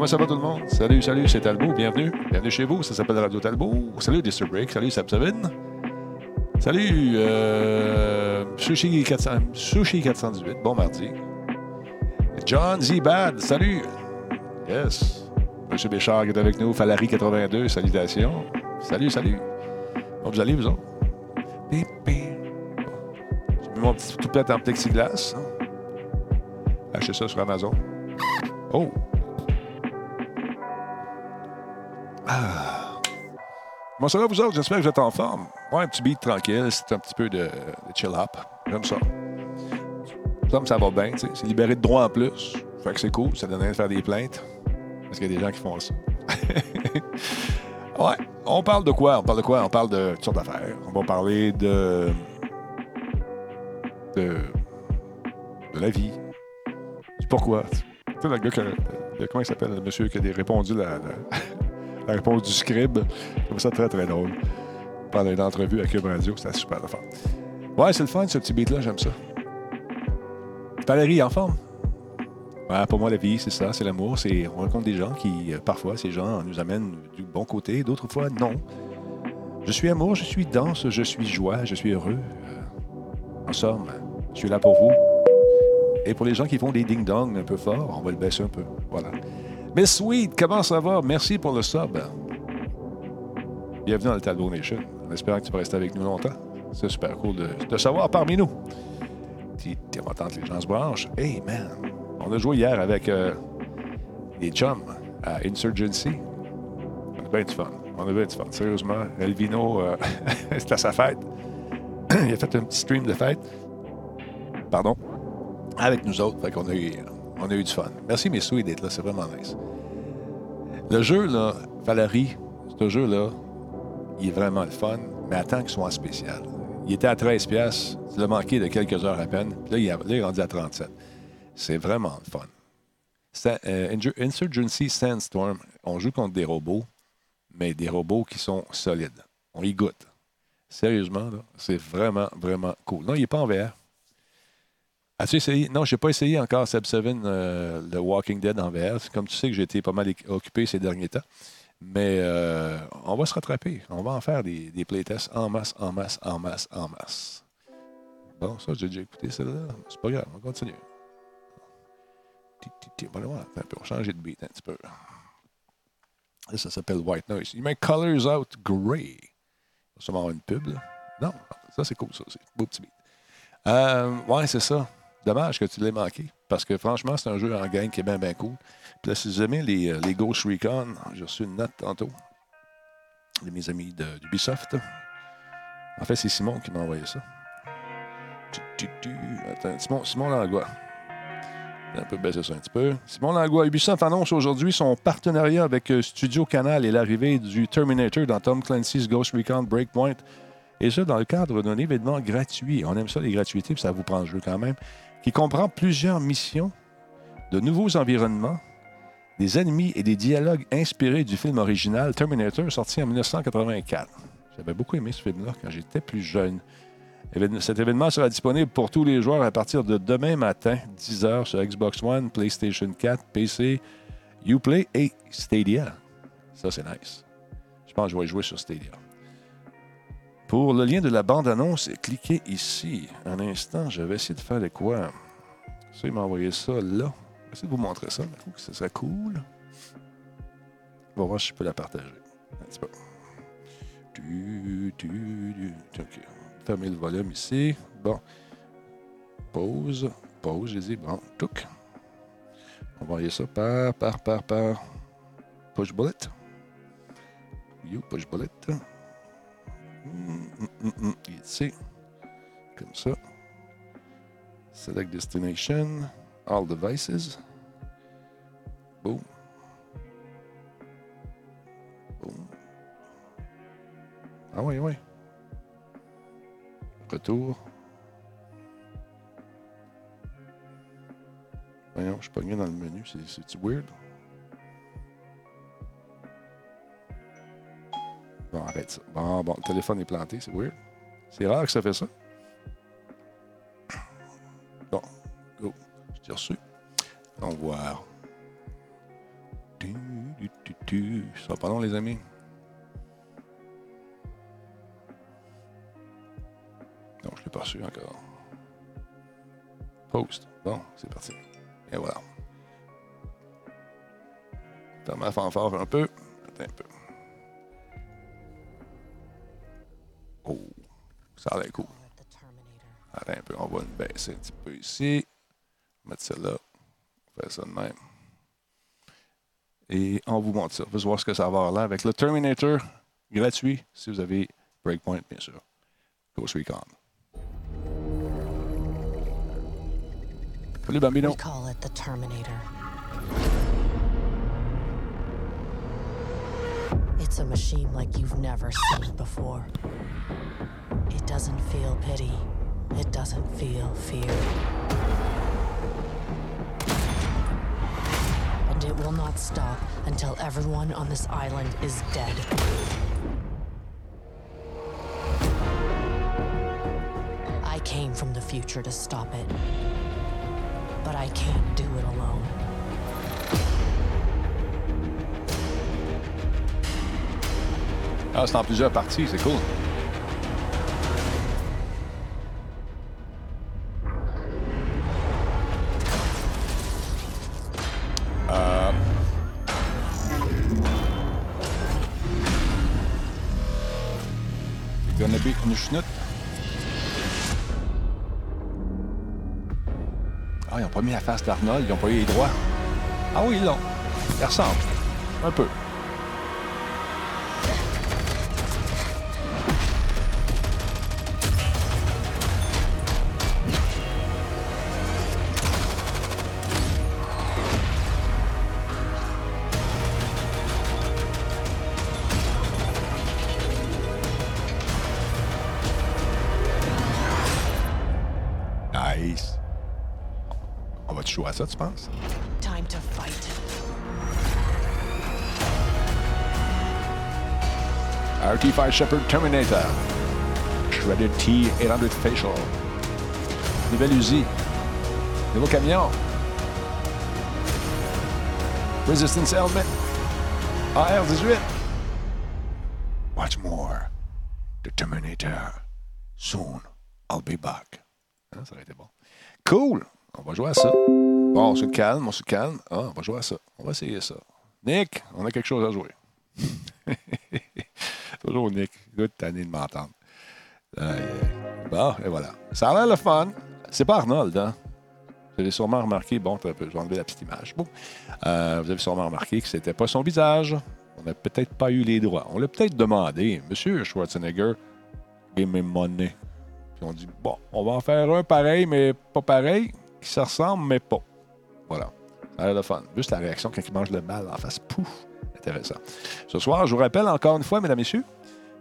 Comment ça va tout le monde? Salut, salut, c'est Talbot. Bienvenue. Bienvenue chez vous. Ça s'appelle Radio Talbot. Salut, Disturb Break. Salut, Sabsavin. Salut, euh, Sushi, 400, Sushi 418. Bon mardi. John Z. Bad. Salut. Yes. Monsieur Béchard qui est avec nous. Falari 82. Salutations. Salut, salut. Bon, vous allez, vous autres? J'ai mis mon petit toupette en plexiglas. Achetez ça sur Amazon. Oh! Ah. Comment ça va, vous autres? J'espère que vous êtes en forme. Ouais, un petit beat tranquille, c'est un petit peu de, chill-up. J'aime ça. Ça, ça va bien, tu sais. C'est libéré de droit en plus. Fait que c'est cool, ça donne rien de faire des plaintes. Parce qu'il y a des gens qui font ça. ouais. On parle de quoi? On parle de quoi? On parle de toutes sortes d'affaires. On va parler de. de. de la vie. Pourquoi. Tu sais, le gars que. comment il s'appelle, le monsieur qui a répondu la, la, la réponse du scribe. Je trouve ça très, très drôle. Pendant une entrevue à Cube Radio, c'était super de fun. Ouais, c'est le fun, ce petit beat-là, j'aime ça. Valérie, en forme? Ouais, pour moi, la vie, c'est ça, c'est l'amour. C'est, on rencontre des gens qui, euh, parfois, ces gens nous amènent du bon côté, d'autres fois, non. Je suis amour, je suis danse, je suis joie, je suis heureux. En somme, je suis là pour vous. Et pour les gens qui font des ding-dong un peu fort, on va le baisser un peu. Voilà. Miss Sweet, comment ça va? Merci pour le sub. Bienvenue dans le Talbot Nation. En espérant que tu vas rester avec nous longtemps. C'est super cool de, de savoir parmi nous. Tu es content que les gens se branchent? Hey, man, on a joué hier avec euh, les chums à Insurgency. On a bien du fun. On a bien du fun. Sérieusement, Elvino, euh, c'était sa fête. Il a fait un petit stream de fête. Pardon. Avec nous autres. Fait qu'on a eu, on a eu du fun. Merci, mes souhaits d'être là. C'est vraiment nice. Le jeu, là, Valérie, ce jeu-là, il est vraiment le fun, mais attends qu'il soit en spécial. Il était à 13 pièces, tu l'as manqué de quelques heures à peine. Puis là, il, a- là, il est rendu à 37. C'est vraiment le fun. Euh, Insurgency Sandstorm, on joue contre des robots, mais des robots qui sont solides. On y goûte. Sérieusement, c'est vraiment, vraiment cool. Non, il n'est pas en VR. As-tu essayé? Non, je n'ai pas essayé encore Seb Seven, euh, le Walking Dead en VR. Comme tu sais que j'ai été pas mal occupé ces derniers temps. Mais euh, on va se rattraper. On va en faire des, des playtests en masse, en masse, en masse, en masse. Bon, ça, j'ai déjà écouté celle-là. C'est pas grave, on continue. On va changer de beat un petit peu. Là, ça s'appelle White Noise. You make colors out gray. On va sûrement avoir une pub, là. Non, ça, c'est cool, ça aussi. Beau petit beat. Euh, ouais, c'est ça. Dommage que tu l'aies manqué. Parce que franchement, c'est un jeu en gang qui est bien, bien cool. Puis là, si vous aimez les, euh, les Ghost Recon, j'ai reçu une note tantôt de mes amis d'Ubisoft. En fait, c'est Simon qui m'a envoyé ça. Attends, Simon, Simon Langlois. Un peu baisser ça un petit peu. Simon Langlois, Ubisoft annonce aujourd'hui son partenariat avec euh, Studio Canal et l'arrivée du Terminator dans Tom Clancy's Ghost Recon Breakpoint. Et ça, dans le cadre d'un événement gratuit. On aime ça, les gratuités, puis ça vous prend le jeu quand même. Qui comprend plusieurs missions, de nouveaux environnements, des ennemis et des dialogues inspirés du film original Terminator, sorti en 1984. J'avais beaucoup aimé ce film-là quand j'étais plus jeune. Cet événement sera disponible pour tous les joueurs à partir de demain matin, 10h sur Xbox One, PlayStation 4, PC, Uplay et Stadia. Ça, c'est nice. Je pense que je vais jouer sur Stadia. Pour le lien de la bande-annonce, cliquez ici. Un instant, je vais essayer de faire de quoi. Ça, il m'a envoyé ça là. Je vais essayer de vous montrer ça. Ce serait cool. On va voir si je peux la partager. OK. Fermez le volume ici. Bon. Pause. Pause, j'ai dit. Bon. Touc. On va envoyer ça par, par, par, par. Push bullet. You, push bullet. Hum, hum, hum, hum. Ici. Comme ça. Select destination. All devices. Boom. Boom. Ah oui, oui. Retour. Voyons, je suis pas bien dans le menu. C'est- C'est-tu weird? Bon, arrête ça. Bon, bon, le téléphone est planté, c'est weird. C'est rare que ça fait ça. Bon, go. Je t'ai reçu. On voir. Tu. Ça va pas long, les amis? Non, je l'ai pas reçu encore. Post. Bon, c'est parti. Et voilà. Ferme la fanfare un peu. Un peu. Ça a l'air cool. Attends un peu, on va le baisser un petit peu ici. Mettre celle-là. On ça de même. Et on vous montre ça. On va voir ce que ça va avoir là avec le Terminator gratuit si vous avez Breakpoint, bien sûr. Ghost Recon. Salut Bambino. We call. It's a machine like you've never seen before. It doesn't feel pity. It doesn't feel fear. And it will not stop until everyone on this island is dead. I came from the future to stop it. But I can't do it alone. Ah, c'est en plusieurs parties, c'est cool. Ah, ils n'ont pas mis la face d'Arnold, ils n'ont pas eu les droits. Ah oui, ils l'ont. Ils ressemblent. Un peu. Ça, tu penses? Time to fight. RT5 Shepard Terminator. Shredded T800 Facial. Nouvelle Uzi. Nouveau camion. Resistance Helmet. AR-18. Watch more. The Terminator. Soon, I'll be back. Hein, ça aurait été bon. Cool. On va jouer à ça. Bon, on se calme, on se calme. Ah, on va jouer à ça. On va essayer ça. Nick, on a quelque chose à jouer. Toujours Nick. Good tanné de m'entendre. Bon, et voilà. Ça a l'air le fun. C'est pas Arnold, hein? Vous avez sûrement remarqué, bon, je vais enlever la petite image. Bon. Euh, vous avez sûrement remarqué que c'était pas son visage. On n'a peut-être pas eu les droits. On l'a peut-être demandé, Monsieur Schwarzenegger, give me money. Puis on dit, bon, on va en faire un pareil, mais pas pareil, qui se ressemble, mais pas. Voilà. Ça a le fun. Juste la réaction quand il mange le mal en face. Pouf! Intéressant. Ce soir, je vous rappelle encore une fois, mesdames, messieurs,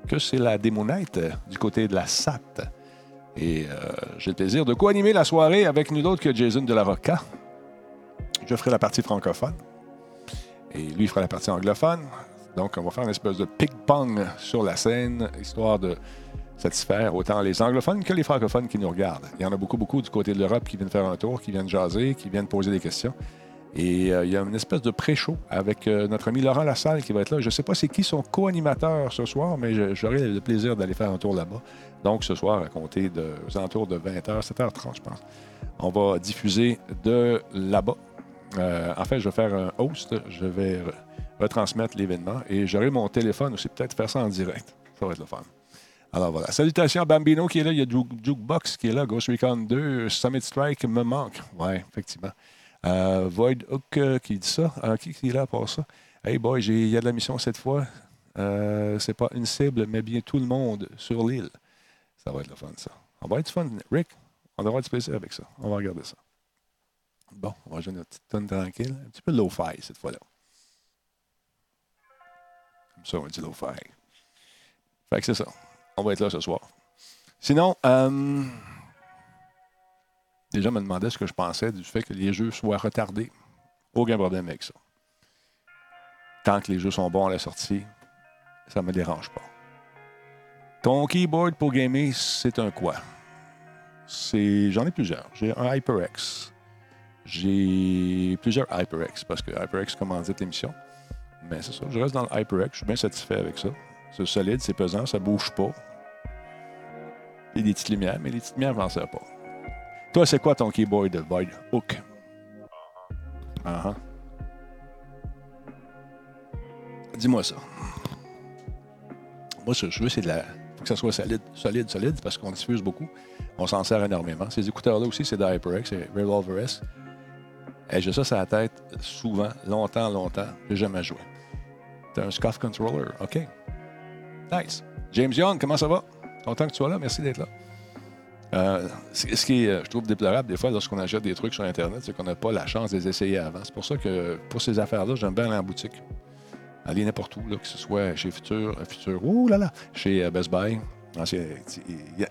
que c'est la démo night euh, du côté de la SAT. Et euh, j'ai le plaisir de co-animer la soirée avec nul autre que Jason de la. Je ferai la partie francophone. Et lui fera la partie anglophone. Donc, on va faire une espèce de ping-pong sur la scène, histoire de satisfaire autant les anglophones que les francophones qui nous regardent. Il y en a beaucoup, beaucoup du côté de l'Europe qui viennent faire un tour, qui viennent jaser, qui viennent poser des questions. Et euh, il y a une espèce de pré-show avec euh, notre ami Laurent Lassalle qui va être là. Je ne sais pas c'est qui son co-animateur ce soir, mais j'aurai le plaisir d'aller faire un tour là-bas. Donc, ce soir, à compter de, aux alentours de 20h, 7h30, je pense, on va diffuser de là-bas. Euh, en fait, je vais faire un host. Je vais re- retransmettre l'événement et j'aurai mon téléphone aussi, peut-être faire ça en direct. Ça va être le fun. Alors voilà. Salutations à Bambino qui est là. Il y a Juke- Jukebox qui est là. Ghost Recon 2. Summit Strike me manque. Ouais, effectivement. Euh, Void Hook euh, qui dit ça. Euh, qui, qui est là pour ça? Hey boy, il y a de la mission cette fois. C'est pas une cible, mais bien tout le monde sur l'île. Ça va être le fun, ça. On va être fun. Rick, on avoir du plaisir avec ça. On va regarder ça. Bon, on va jouer notre petite tonne tranquille. Un petit peu low-fi cette fois-là. Comme ça, on dit low-fi. Fait que c'est ça. On va être là ce soir. Sinon, euh, les gens me demandaient ce que je pensais du fait que les jeux soient retardés. Aucun problème avec ça. Tant que les jeux sont bons à la sortie, ça ne me dérange pas. Ton keyboard pour gamer, c'est un quoi? C'est, j'en ai plusieurs. J'ai un HyperX. J'ai plusieurs HyperX parce que HyperX commandite l'émission. Mais c'est ça, je reste dans le HyperX, je suis bien satisfait avec ça. C'est solide, c'est pesant, ça bouge pas. Il y a des petites lumières, mais les petites lumières, je m'en sers pas. Toi, c'est quoi ton keyboard de Void Hook? Ah uh Dis-moi ça. Moi, ce que je veux, c'est de la. faut que ça soit solide, solide, solide, parce qu'on diffuse beaucoup. On s'en sert énormément. Ces écouteurs-là aussi, c'est de c'est Revolver S. J'ai ça sur la tête souvent, longtemps, longtemps. J'ai jamais joué. T'as un Scuff Controller. OK. Nice. James Young, comment ça va? Content que tu sois là. Merci d'être là. Euh, ce qui est, euh, je trouve, déplorable des fois lorsqu'on achète des trucs sur Internet, c'est qu'on n'a pas la chance de les essayer avant. C'est pour ça que pour ces affaires-là, j'aime bien aller en boutique. Aller n'importe où, que ce soit chez Future, euh, Future, ouh là là, chez Best Buy.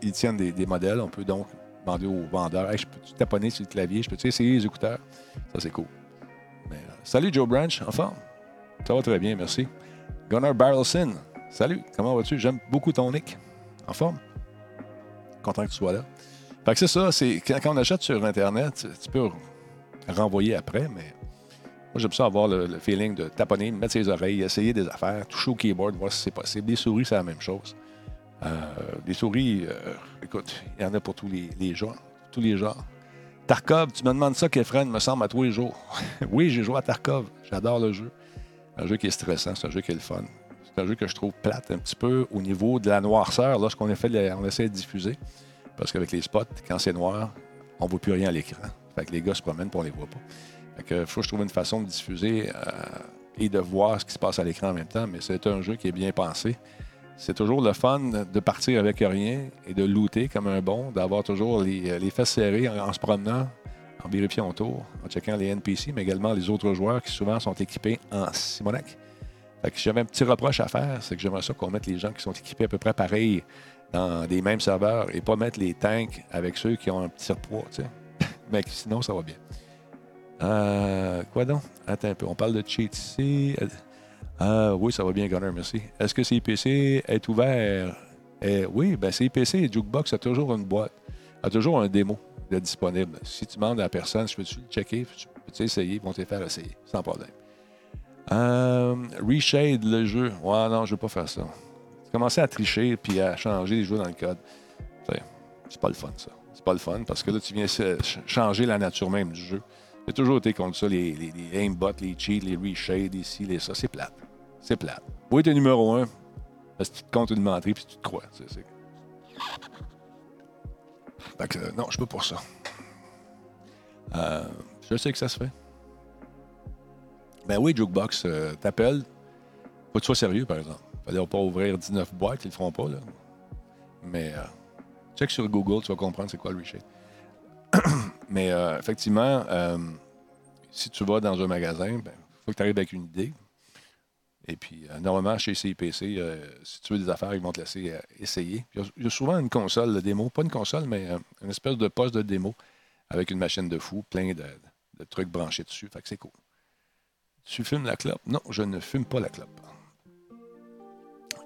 Ils tiennent des, modèles. On peut donc demander aux vendeurs hey, je peux taponner sur le clavier, je peux essayer les écouteurs? Ça, c'est cool. salut Joe Branch, en forme? Ça va très bien, merci. Gunnar Barrelson, salut, comment vas-tu? J'aime beaucoup ton nick. En forme? Content que tu sois là. Fait que c'est ça, c'est quand, on achète sur Internet, tu peux renvoyer après, mais moi j'aime ça avoir le, feeling de taponner, mettre ses oreilles, essayer des affaires, toucher au keyboard, voir si c'est possible. Des souris, c'est la même chose. Euh, des souris, euh, écoute, il y en a pour tous les, les genres. Tous les genres. Tarkov, tu me demandes ça, Kefren, me semble, à tous les jours. oui, j'ai joué à Tarkov. J'adore le jeu. Un jeu qui est stressant, c'est un jeu qui est le fun. Un jeu que je trouve plate un petit peu au niveau de la noirceur lorsqu'on on essaie de diffuser. Parce qu'avec les spots, quand c'est noir, on ne voit plus rien à l'écran. Fait que les gars se promènent et on ne les voit pas. Fait faut que je trouve une façon de diffuser euh, et de voir ce qui se passe à l'écran en même temps. Mais c'est un jeu qui est bien pensé. C'est toujours le fun de partir avec rien et de looter comme un bon, d'avoir toujours les, les fesses serrées en, se promenant, en vérifiant autour, en checkant les NPC, mais également les autres joueurs qui souvent sont équipés en Simonac. Fait que j'avais un petit reproche à faire, c'est que j'aimerais ça qu'on mette les gens qui sont équipés à peu près pareil dans des mêmes serveurs et pas mettre les tanks avec ceux qui ont un petit surpoids, tu sais. Mais sinon, ça va bien. Euh, quoi donc? Attends un peu. On parle de cheat ici. Euh, oui, ça va bien, Gunner, merci. Est-ce que CIPC est ouvert? Oui, ben CIPC et Jukebox a toujours une boîte, a toujours un démo disponible. Si tu demandes à la personne, je peux-tu le checker, peux-tu essayer, ils vont te faire essayer, sans problème. Euh, reshade le jeu. Ouais, non, je veux pas faire ça. Commencer à tricher puis à changer les jeux dans le code. C'est pas le fun, ça. C'est pas le fun parce que là, tu viens changer la nature même du jeu. J'ai toujours été contre ça, les, les, aimbots, les cheats, les reshades ici, les ça. C'est plate. C'est plate. Oui, t'es numéro un parce que tu te comptes une menterie puis tu te crois. Que, non, je peux pour ça. Euh, je sais que ça se fait. Ben oui, Jukebox, euh, t'appelles. Faut que tu sois sérieux, par exemple. Fallait pas ouvrir 19 boîtes, ils le feront pas, là. Mais euh, check sur Google, tu vas comprendre c'est quoi le reshade. Mais euh, effectivement, euh, si tu vas dans un magasin, il ben, faut que tu arrives avec une idée. Et puis, normalement, chez CIPC, si tu veux des affaires, ils vont te laisser essayer. Il y, a, souvent une console de démo, pas une console, mais une espèce de poste de démo avec une machine de fou, plein de, de trucs branchés dessus. Fait que c'est cool. Tu fumes la clope? Non, je ne fume pas la clope.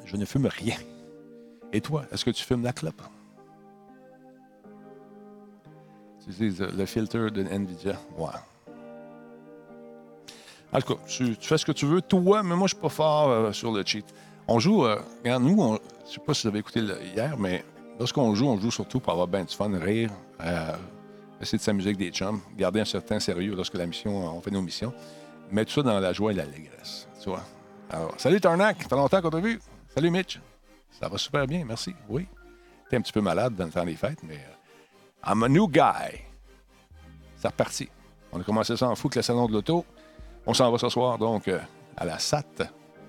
Je ne fume rien. Et toi, est-ce que tu fumes la clope? Tu utilises le filtre de NVIDIA? Ouais. En tout cas, tu, fais ce que tu veux, toi, mais moi, je suis pas fort euh, sur le cheat. On joue, euh, regarde, nous, je sais pas si vous avez écouté hier, mais lorsqu'on joue, on joue surtout pour avoir bien du fun, rire, euh, essayer de s'amuser avec des chums, garder un certain sérieux lorsque la mission, on fait nos missions mettre ça dans la joie et l'allégresse. Tu vois? Alors, salut Tarnac, ça fait longtemps qu'on t'a vu. Salut Mitch. Ça va super bien, merci. Oui. T'es un petit peu malade dans le temps des fêtes, mais euh, I'm a new guy. C'est reparti. On a commencé ça en fou le salon de l'auto. On s'en va ce soir, donc, euh, à la SAT.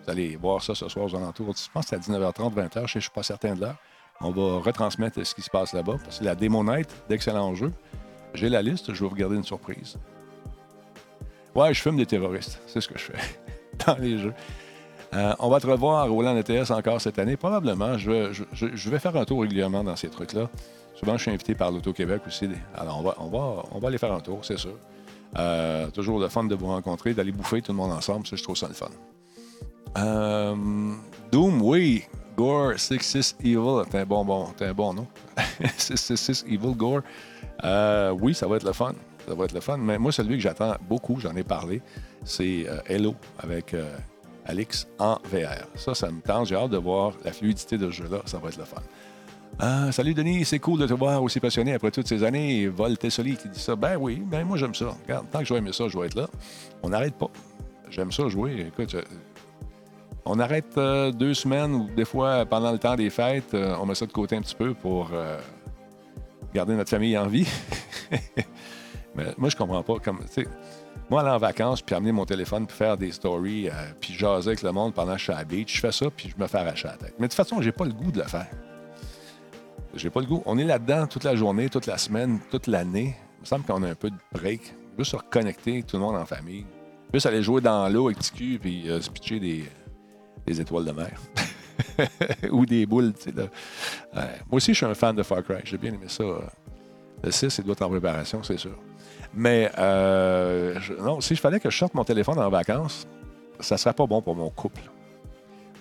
Vous allez voir ça ce soir aux alentours. Je pense que c'est à 19h30, 20h. Je ne suis pas certain de l'heure. On va retransmettre ce qui se passe là-bas. C'est la Démo Night, d'excellents jeux. J'ai la liste, je vais vous regarder une surprise. Ouais, je fume des terroristes. C'est ce que je fais dans les jeux. Euh, on va te revoir au Land ETS encore cette année. Probablement. Je, vais faire un tour régulièrement dans ces trucs-là. Souvent, je suis invité par l'Auto-Québec aussi. Alors, on va, aller faire un tour, c'est sûr. Euh, toujours le fun de vous rencontrer, d'aller bouffer tout le monde ensemble. Ça, je trouve ça le fun. Euh, Doom, oui. Gore 66 Evil. C'est un bon, bon, un bon nom. 666 Evil Gore. oui, ça va être le fun ça va être le fun. Mais moi, celui que j'attends beaucoup, j'en ai parlé, c'est euh, Hello avec euh, Alix en VR. Ça, ça me tente. J'ai hâte de voir la fluidité de ce jeu-là. Ça va être le fun. Ah, salut Denis, c'est cool de te voir aussi passionné après toutes ces années. Vol Tessoli qui dit ça. Ben oui, ben moi j'aime ça. Regarde, tant que je vais aimer ça, je vais être là. On n'arrête pas. J'aime ça jouer. Écoute, on arrête euh, deux semaines ou des fois pendant le temps des fêtes, euh, on met ça de côté un petit peu pour euh, garder notre famille en vie. Mais moi, je comprends pas. Comme, moi, aller en vacances, puis amener mon téléphone, puis faire des stories, puis jaser avec le monde pendant que je suis à la beach, je fais ça, puis je me fais arracher la tête. Mais de toute façon, j'ai pas le goût de le faire. J'ai pas le goût. On est là-dedans toute la journée, toute la semaine, toute l'année. Il me semble qu'on a un peu de break. Juste se reconnecter, tout le monde en famille. Juste aller jouer dans l'eau avec TQ, puis se pitcher des des étoiles de mer. Ou des boules, tu sais. moi aussi, je suis un fan de Far Cry. J'ai bien aimé ça. Le 6, il doit être en préparation, c'est sûr. Mais euh, non, si je fallait que je sorte mon téléphone en vacances, ça serait pas bon pour mon couple.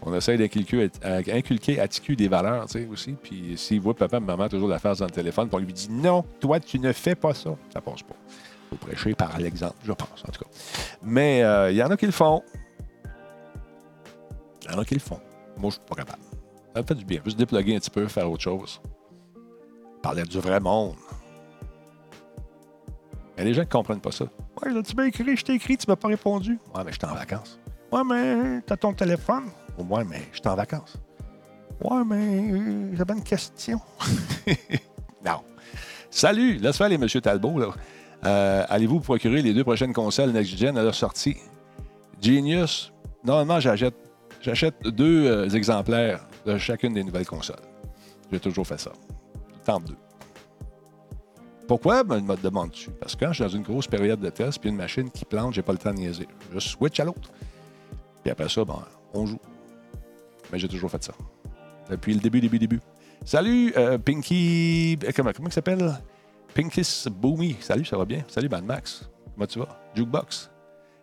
On essaie d'inculquer inculquer à TQ des valeurs, tu sais, aussi. Puis s'il voit papa et maman toujours la face dans le téléphone, puis on lui dit non, toi, tu ne fais pas ça, ça passe pas. Faut prêcher par l'exemple, je pense, en tout cas. Mais euh, il y en a qui le font. Il y en a qui le font. Moi, je suis pas capable. Ça me fait du bien. Juste déploguer un petit peu, faire autre chose. Parler du vrai monde. Il y a des gens qui ne comprennent pas ça. Ouais, tu m'as écrit, je t'ai écrit, tu m'as pas répondu. Ouais, mais je suis en vacances. Ouais, mais tu as ton téléphone? Ouais, mais je suis en vacances. Ouais, mais j'avais une question. non. Salut, laisse faire les M. Talbot. Là. Euh, allez-vous procurer les deux prochaines consoles Next-Gen à leur sortie? Genius, normalement, j'achète J'achète deux euh, exemplaires de chacune des nouvelles consoles. J'ai toujours fait ça. Tente deux. Pourquoi? Ben, me demande-tu? Parce que quand je suis dans une grosse période de test, puis une machine qui plante, j'ai pas le temps de niaiser. Je switch à l'autre. Puis après ça, ben, on joue. Mais j'ai toujours fait ça. Depuis le début, début, début. Salut, euh, Pinky. Euh, comment, comment il s'appelle? Pinkis Boomy. Salut, ça va bien? Salut, Mad Max. Comment tu vas? Jukebox.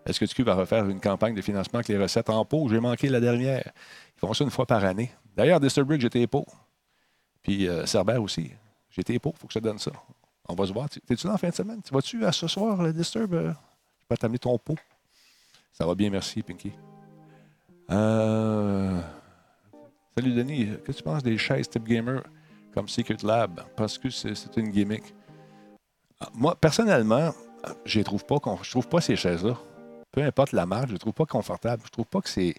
Est-ce que tu vas refaire une campagne de financement avec les recettes en pot? J'ai manqué la dernière. Ils font ça une fois par année. D'ailleurs, Disturbridge, j'étais pot. Puis euh, Cerber aussi. J'étais pot, il faut que te donne ça. On va se voir. T'es-tu là en fin de semaine? Tu vas-tu à ce soir, le Disturb? Euh, je peux t'amener ton pot. Ça va bien, merci, Pinky. Euh, salut, Denis. Que tu penses des chaises type gamer comme Secret Lab? Parce que c'est une gimmick. Ah, moi, personnellement, je trouve pas, je trouve pas ces chaises-là peu importe la marque, je ne trouve pas confortable. Je trouve pas que c'est.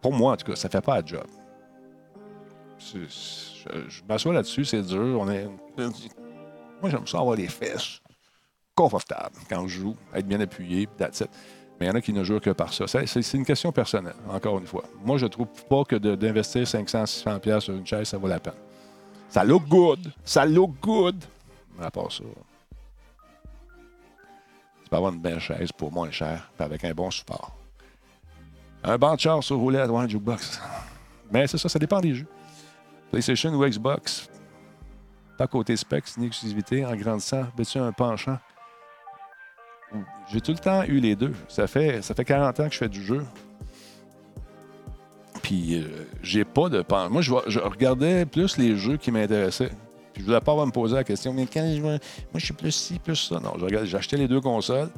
Pour moi, en tout cas, ça fait pas le job. Je, m'assois là-dessus, c'est dur. On est... Moi, j'aime ça avoir les fesses confortables quand je joue, être bien appuyé, that's. Mais il y en a qui ne jouent que par ça. C'est une question personnelle, encore une fois. Moi, je trouve pas que d'investir 500, 600 sur une chaise, ça vaut la peine. Ça look good. Ça look good. Mais à part ça. Tu peux avoir une belle chaise pour moins cher, avec un bon support. Un banc de char sur roulette, ouais, un jukebox. Mais c'est ça, ça dépend des jeux. PlayStation ou Xbox, pas côté specs ni exclusivité, en grandissant, tu un penchant. J'ai tout le temps eu les deux. Ça fait, ça fait 40 ans que je fais du jeu. Puis euh, j'ai pas de penchant. Moi, je, je regardais plus les jeux qui m'intéressaient je ne voulais pas me poser la question, mais quand je, moi, je suis plus ci, plus ça. Non, acheté les deux consoles.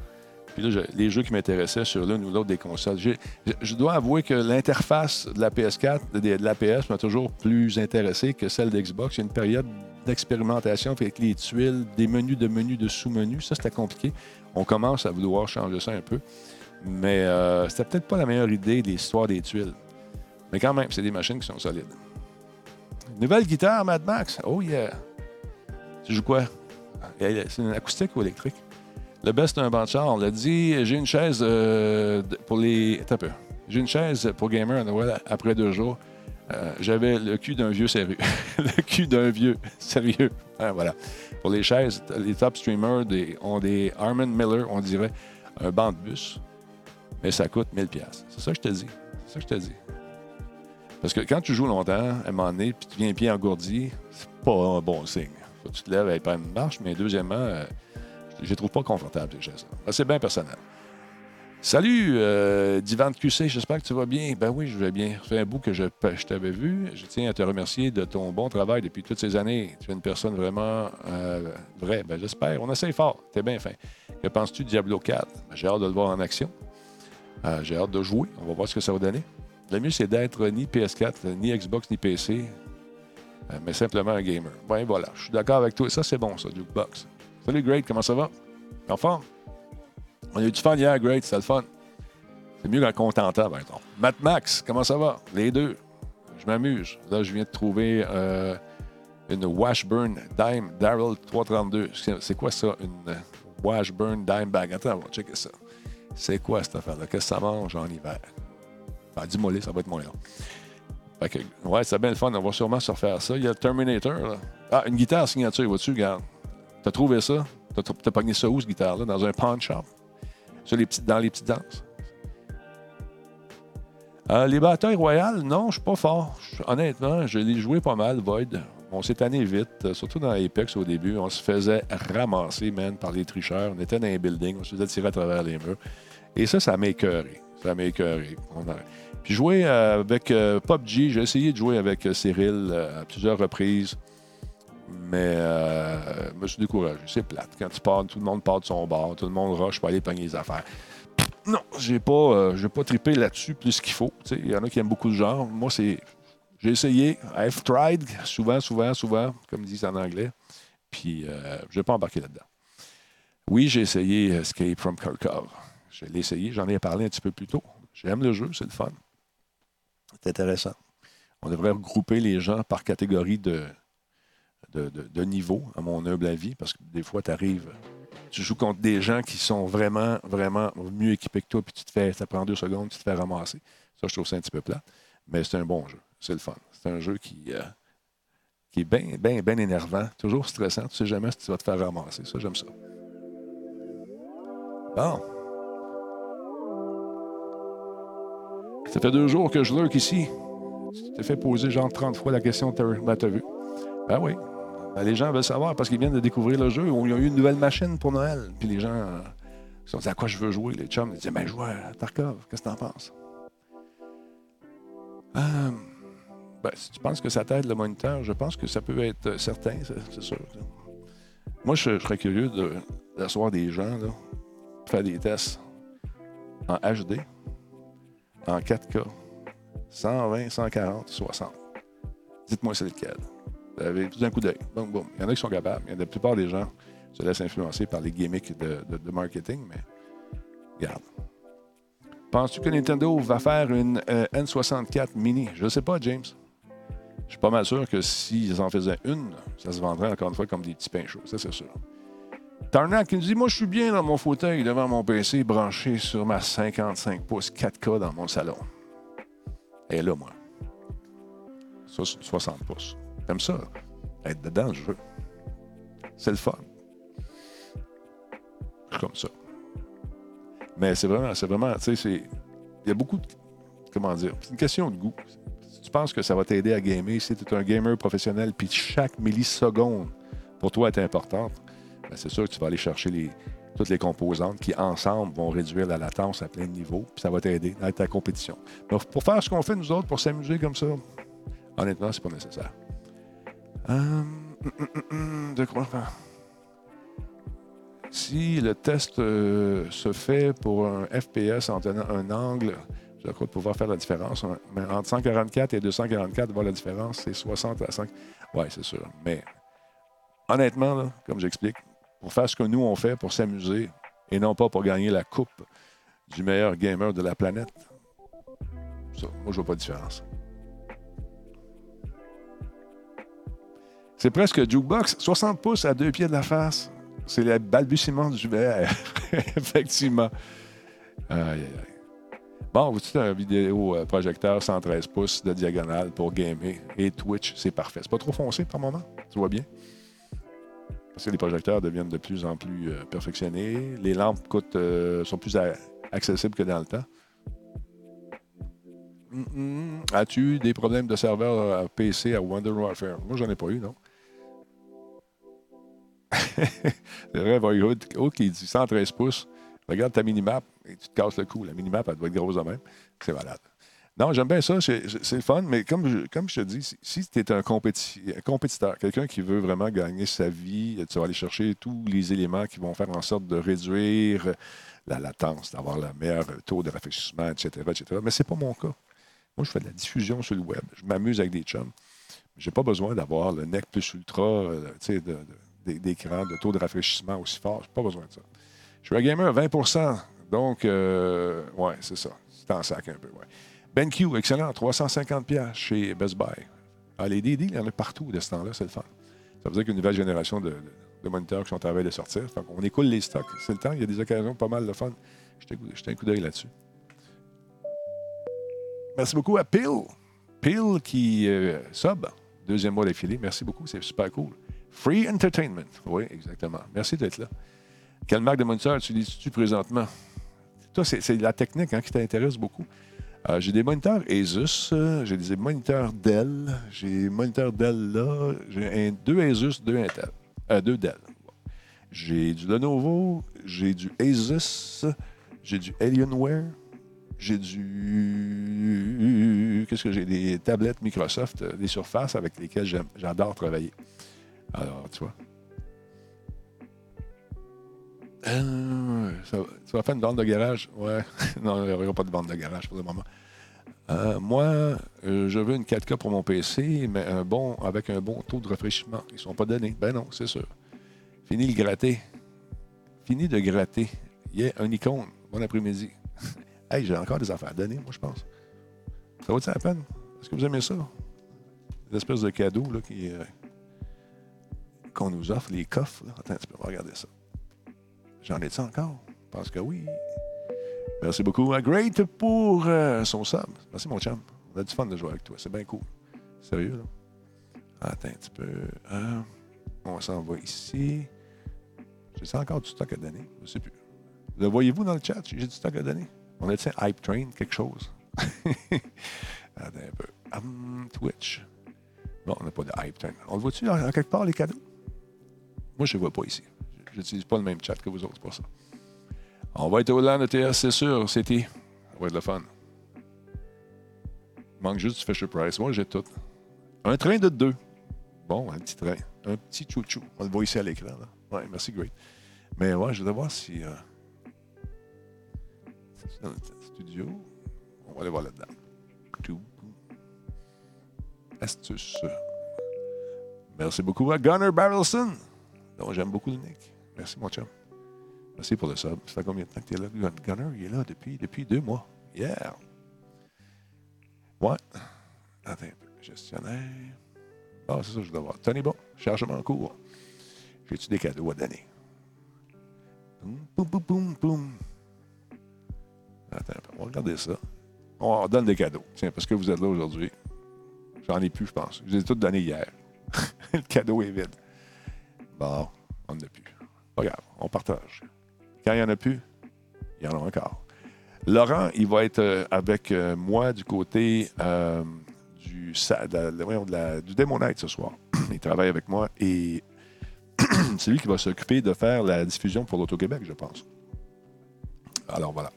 Puis là, les jeux qui m'intéressaient sur l'une ou l'autre des consoles. Je, dois avouer que l'interface de la PS4, de, la PS, m'a toujours plus intéressé que celle d'Xbox. Il y a une période d'expérimentation avec les tuiles, des menus de menus, de sous-menus. Ça, c'était compliqué. On commence à vouloir changer ça un peu. Mais euh, c'était peut-être pas la meilleure idée de l'histoire des tuiles. Mais quand même, c'est des machines qui sont solides. Nouvelle guitare, Mad Max. Oh yeah! Tu joues quoi? C'est une acoustique ou électrique? Le best, c'est un banc de. On l'a dit. J'ai une chaise euh, pour les. Attends. J'ai une chaise pour gamer à après deux jours. Euh, j'avais le cul d'un vieux sérieux. le cul d'un vieux sérieux. Ah, voilà. Pour les chaises, les top streamers ont des Armin Miller, on dirait, un banc de bus. Mais ça coûte 1000$. C'est ça que je te dis. C'est ça que je te dis. Parce que quand tu joues longtemps, à un moment donné, puis tu viens pied engourdi, c'est pas un bon signe tu te lèves et pas une marche, mais deuxièmement, euh, je les trouve pas confortables, ces chaises C'est bien personnel. Salut, euh, Divan QC, j'espère que tu vas bien. Ben oui, je vais bien. Ça fait un bout que je, je t'avais vu. Je tiens à te remercier de ton bon travail depuis toutes ces années. Tu es une personne vraiment euh, vraie. Ben, j'espère. On essaye fort. T'es bien fin. Que penses-tu de Diablo 4? Ben, j'ai hâte de le voir en action. Euh, J'ai hâte de jouer. On va voir ce que ça va donner. Le mieux, c'est d'être ni PS4, ni Xbox, ni PC, mais simplement un gamer. Ben voilà, je suis d'accord avec toi. Ça, c'est bon, ça, Jukebox. Salut, Great, comment ça va? En? On a eu du fun hier, Great, c'était le fun. C'est mieux qu'un contentant, par exemple. Matt Max, comment ça va? Les deux. Je m'amuse. Là, je viens de trouver euh, une Washburn Dime Daryl 332. C'est quoi ça? Une Washburn Dime Bag? Attends, on va checker ça. C'est quoi cette affaire-là? Qu'est-ce que ça mange en hiver? Ben, dis-moi, ça va être moins long. Fait que, ouais, c'est bien le fun. On va sûrement se refaire ça. Il y a le Terminator. Là. Ah, une guitare signature, vois-tu, regarde. T'as trouvé ça? T'as, t'as pogné ça où, cette guitare-là? Dans un pawn shop? Les petites, dans les petites danses? Euh, les batailles royales, non, je suis pas fort. Honnêtement, je l'ai joué pas mal, Void. On s'est tanné vite, euh, surtout dans Apex au début. On se faisait ramasser, man, par les tricheurs. On était dans un building, on se faisait tirer à travers les murs. Et ça, ça m'a écœuré. Ça m'a écœuré. A- Puis jouer euh, avec PUBG, j'ai essayé de jouer avec Cyril à plusieurs reprises, mais euh, je me suis découragé. C'est plate. Quand tu pars, tout le monde part de son bord, tout le monde rush pour aller pogner les affaires. Non, j'ai pas, euh, j'ai pas trippé là-dessus plus qu'il faut. Il y en a qui aiment beaucoup le genre. Moi, c'est. J'ai essayé. I've tried. Souvent, souvent, souvent, comme ils disent en anglais. Puis, euh, je n'ai pas embarqué là-dedans. Oui, j'ai essayé Escape from Kharkov. Je l'ai essayé. J'en ai parlé un petit peu plus tôt. J'aime le jeu. C'est le fun. C'est intéressant. On devrait regrouper les gens par catégorie de, de, niveau, à mon humble avis, parce que des fois, tu arrives tu joues contre des gens qui sont vraiment, vraiment mieux équipés que toi, puis tu te fais, ça prend deux secondes, tu te fais ramasser. Ça, je trouve ça un petit peu plat. Mais c'est un bon jeu. C'est le fun. C'est un jeu qui, euh, qui est bien, bien, bien énervant, toujours stressant. Tu sais jamais si tu vas te faire ramasser. Ça, j'aime ça. Bon. Ça fait deux jours que je lurk ici. Tu t'es fait poser genre 30 fois la question, t'as ben, t'as vu. Ben oui. Ben, les gens veulent savoir parce qu'ils viennent de découvrir le jeu. Ils ont eu une nouvelle machine pour Noël. Puis les gens euh, se sont dit à quoi je veux jouer? Les chums ils disaient ben, joue à Tarkov. Qu'est-ce que t'en penses? Euh, ben, si tu penses que ça t'aide le moniteur, je pense que ça peut être euh, certain, c'est sûr. Moi, je, serais curieux d'asseoir des gens, là, faire des tests en HD, en 4K, 120, 140, 60. Dites-moi c'est lequel. Avez tout un coup d'œil. Il y en a qui sont capables. Il y a la plupart des gens se laissent influencer par les gimmicks de, marketing, mais regarde. Penses-tu que Nintendo va faire une euh, N64 mini? Je ne sais pas, James. Je suis pas mal sûr que s'ils en faisaient une, ça se vendrait encore une fois comme des petits pains chauds. Ça, c'est sûr. Tarnac qui nous dit Moi, je suis bien dans mon fauteuil devant mon PC branché sur ma 55 pouces 4K dans mon salon. Et là, moi. Ça, c'est 60 pouces. T'aimes ça? Être dedans le jeu. C'est le fun. Je comme ça. Mais c'est vraiment, c'est vraiment, tu sais, c'est. Il y a beaucoup de. Comment dire? C'est une question de goût. Si tu penses que ça va t'aider à gamer, si tu es un gamer professionnel, puis chaque milliseconde pour toi est importante, ben c'est sûr que tu vas aller chercher toutes les composantes qui, ensemble, vont réduire la latence à plein de niveaux, puis ça va t'aider dans ta compétition. Mais pour faire ce qu'on fait, nous autres, pour s'amuser comme ça, honnêtement, c'est pas nécessaire. Hum, de quoi? Si le test euh, se fait pour un FPS en tenant un angle, je crois pouvoir faire la différence. Mais entre 144 et 244, voir la différence, c'est 60 à 5. Oui, c'est sûr. Mais honnêtement, comme j'explique, pour faire ce que nous on fait, pour s'amuser, et non pas pour gagner la coupe du meilleur gamer de la planète, moi, je vois pas de différence. C'est presque jukebox. 60 pouces à deux pieds de la face. C'est le balbutiement du verre. Effectivement. Aïe, aïe. Bon, vous un vidéo euh, projecteur 113 pouces de diagonale pour gamer et Twitch, c'est parfait. C'est pas trop foncé par moment, tu vois bien? Parce que les projecteurs deviennent de plus en plus euh, perfectionnés. Les lampes coûtent, euh, sont plus accessibles que dans le temps. As-tu des problèmes de serveur PC à Wonder Warfare? Moi, j'en ai pas eu, non. C'est vrai, Boyhood. Oh, qui dit 113 pouces. Regarde ta minimap et tu te casses le cou. La minimap, elle doit être grosse de même. C'est malade. Non, j'aime bien ça. C'est le fun. Mais comme je, comme je te dis, si, tu es un, compéti- un compétiteur, quelqu'un qui veut vraiment gagner sa vie, tu vas aller chercher tous les éléments qui vont faire en sorte de réduire la latence, d'avoir le meilleur taux de rafraîchissement, etc., etc. Mais ce n'est pas mon cas. Moi, je fais de la diffusion sur le web. Je m'amuse avec des chums. Je n'ai pas besoin d'avoir le nec plus ultra, euh, tu sais, de, taux de rafraîchissement aussi fort. Je n'ai pas besoin de ça. Je suis un gamer 20% donc, euh, ouais, c'est ça. C'est en sac un peu. BenQ, excellent, 350$ chez Best Buy. Ah, les DD, il y en a partout de ce temps-là, c'est le fun. Ça veut dire qu'une nouvelle génération de, moniteurs qui sont en train de sortir. on écoule les stocks, c'est le temps, il y a des occasions pas mal de fun. Jetez un coup d'œil là-dessus. Merci beaucoup à Pill. Pill qui euh, sub, deuxième mois d'affilée. Merci beaucoup, c'est super cool. Free Entertainment. Oui, exactement. Merci d'être là. Quelle marque de moniteur utilises-tu présentement? Toi, c'est la technique hein, qui t'intéresse beaucoup. Euh, j'ai des moniteurs Asus, euh, j'ai des moniteurs Dell, j'ai des moniteurs Dell là, j'ai deux Asus, deux Intel, euh, deux Dell. J'ai du Lenovo, j'ai du Asus, j'ai du Alienware, j'ai du. Qu'est-ce que j'ai? Des tablettes Microsoft, des surfaces avec lesquelles j'adore travailler. Alors, tu vois. Euh, ça, va faire une vente de garage? Ouais. non, il n'y aura pas de vente de garage pour le moment. Euh, moi, euh, je veux une 4K pour mon PC, mais un bon, avec un bon taux de rafraîchissement. Ils ne sont pas donnés. Ben non, c'est sûr. Fini le gratter. Fini de gratter. Il y a un icône. Bon après-midi. hey, j'ai encore des affaires à donner, moi, je pense. Ça vaut-il la peine? Est-ce que vous aimez ça? Des espèces de cadeaux là, qui, qu'on nous offre, les coffres. Attends, tu peux regarder ça. J'en ai-tu encore? Je pense que oui. Merci beaucoup à Great pour euh, son sub. Merci, mon chum. On a du fun de jouer avec toi. C'est bien cool. Sérieux, là? Attends un petit peu. Euh, on s'en va ici. J'ai encore du stock à donner? Je ne sais plus. Le voyez-vous dans le chat? J'ai du stock à donner? On a dit Hype Train, quelque chose? Attends un peu. Um, Twitch. Non, on n'a pas de Hype Train. On le voit-tu en quelque part, les cadeaux? Moi, je ne vois pas ici. Je n'utilise pas le même chat que vous autres pour ça. On va être au land ETS, c'est sûr, c'était. Ça va être le fun. Il manque juste du Fisher Price. Moi, j'ai tout. Un train de deux. Bon, un petit train. Un petit chouchou. On le voit ici à l'écran. Oui, merci, great. Mais ouais, je voudrais voir si. Euh... Dans le studio. On va aller voir là-dedans. Astuce. Merci beaucoup à Gunnar Barrelson. J'aime beaucoup le nick. Merci, mon chum. Merci pour le sub. Ça fait combien de temps que tu es là? Gunner, il est là depuis, depuis deux mois. Yeah! Ouais. Attends un peu. Gestionnaire. Ah, c'est ça, je dois voir. Tenez bon. Chargement en cours. J'ai-tu des cadeaux à donner? Boum, boum, boum, boum. Attends un peu. On va regarder ça. On donne des cadeaux. Tiens, parce que vous êtes là aujourd'hui. J'en ai plus, je pense. Je les ai tous donnés hier. le cadeau est vide. On n'en a plus. Pas on partage. Quand il n'y en a plus, il y en a encore. Laurent, il va être euh, avec euh, moi du côté du, de ce soir. il travaille avec moi et c'est lui qui va s'occuper de faire la diffusion pour l'Auto-Québec, je pense. Alors voilà.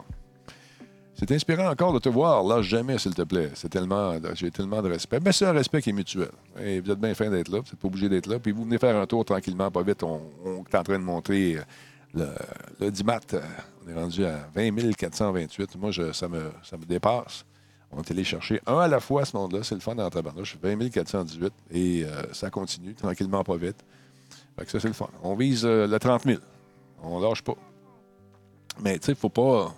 C'est inspirant encore de te voir. là jamais, s'il te plaît. C'est tellement, j'ai tellement de respect. Mais c'est un respect qui est mutuel. Et vous êtes bien fin d'être là. Vous n'êtes pas obligé d'être là. Puis vous venez faire un tour tranquillement, pas vite. On, est en train de montrer le, le 10 mat. On est rendu à 20 428. Moi, ça, me, dépasse. On est allé chercher un à la fois à ce monde-là. C'est le fun dans suis 20 418. Et euh, ça continue tranquillement, pas vite. Fait que ça, c'est le fun. On vise euh, le 30 000. On lâche pas. Mais tu sais, il ne faut pas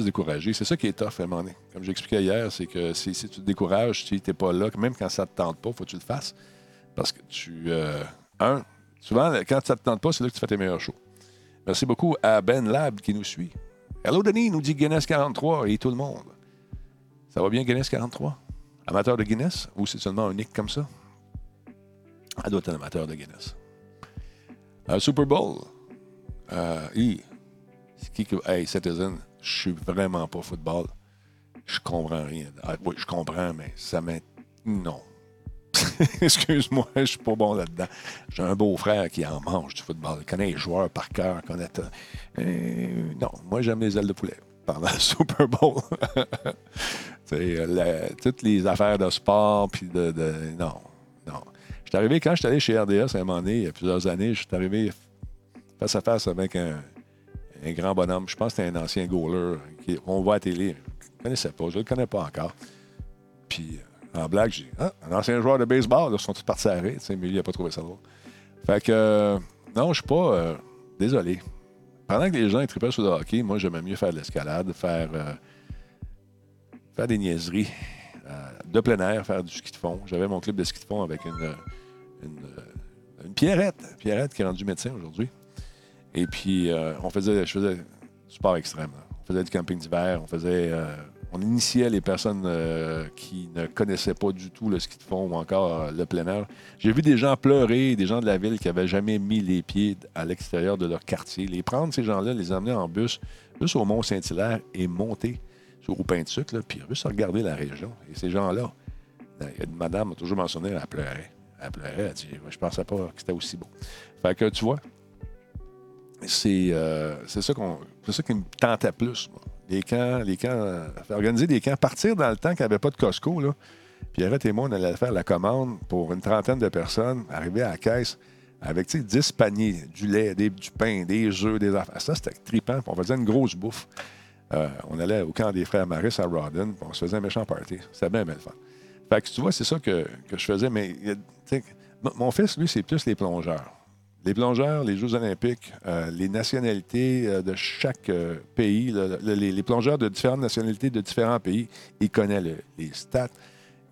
se décourager. C'est ça qui est tough à un moment donné. Comme j'expliquais hier, c'est que si, tu te décourages, si tu n'es pas là, même quand ça ne te tente pas, faut que tu le fasses. Parce que tu. Euh, un, souvent, quand ça ne te tente pas, c'est là que tu fais tes meilleurs shows. Merci beaucoup à Ben Lab qui nous suit. Hello Denis, nous dit Guinness 43 et tout le monde. Ça va bien Guinness 43? Amateur de Guinness ou c'est seulement un nick comme ça? Elle doit être un amateur de Guinness. Euh, Super Bowl. Euh, hey, Citizen, je suis vraiment pas football. Je comprends rien. Ah, oui, je comprends, mais ça m'est. Non. Excuse-moi, je suis pas bon là-dedans. J'ai un beau-frère qui en mange du football. Il connaît les joueurs par cœur. Connaît... Euh, non, moi, j'aime les ailes de poulet pendant le Super Bowl. toutes les affaires de sport, puis de, Non, non. Je suis arrivé, quand je suis allé chez RDS à un moment donné, il y a plusieurs années, je suis arrivé face à face avec un, un grand bonhomme. Je pense que c'était un ancien goaler qu'on voit à télé. Je ne connaissais pas, je ne le connais pas encore. Puis, euh, en blague, j'ai dit ah, un ancien joueur de baseball, ils sont tous partis à mais il n'a pas trouvé ça drôle. Fait que, euh, non, je suis pas. Euh, désolé. Pendant que les gens tripaient sur le hockey, moi, j'aimais mieux faire de l'escalade, faire, faire des niaiseries de plein air, faire du ski de fond. J'avais mon club de ski de fond avec une, une, Pierrette. Pierrette qui est rendue médecin aujourd'hui. Et puis, on faisait, je faisais du sport extrême. On faisait du camping d'hiver, on faisait on initiait les personnes euh, qui ne connaissaient pas du tout le ski de fond ou encore euh, le plein air. J'ai vu des gens pleurer, des gens de la ville qui n'avaient jamais mis les pieds à l'extérieur de leur quartier. Les prendre, ces gens-là, les emmener en bus juste au Mont-Saint-Hilaire et monter au Pain de Sucre, puis juste regarder la région. Et ces gens-là, une madame a toujours mentionné, elle pleurait. Elle pleurait, elle dit Je pensais pas que c'était aussi beau. Fait que tu vois, c'est euh, ça, ça qui me tentait plus. Les camps, les euh, organiser des camps, partir dans le temps qu'il n'y avait pas de Costco. Là. Pierrette et moi, on allait faire la commande pour une trentaine de personnes, arriver à la caisse avec 10 paniers, du lait, du pain, des œufs, des affaires. Ça, c'était trippant. On faisait une grosse bouffe. Euh, on allait au camp des frères Maris à Rawdon, on se faisait un méchant party. C'était bien, bien le fun. Fait que tu vois, c'est ça que, que, je faisais. Mais mon fils, lui, c'est plus les plongeurs les plongeurs, les Jeux olympiques, euh, les nationalités euh, de chaque euh, pays, les, plongeurs de différentes nationalités de différents pays, il connaît les stats,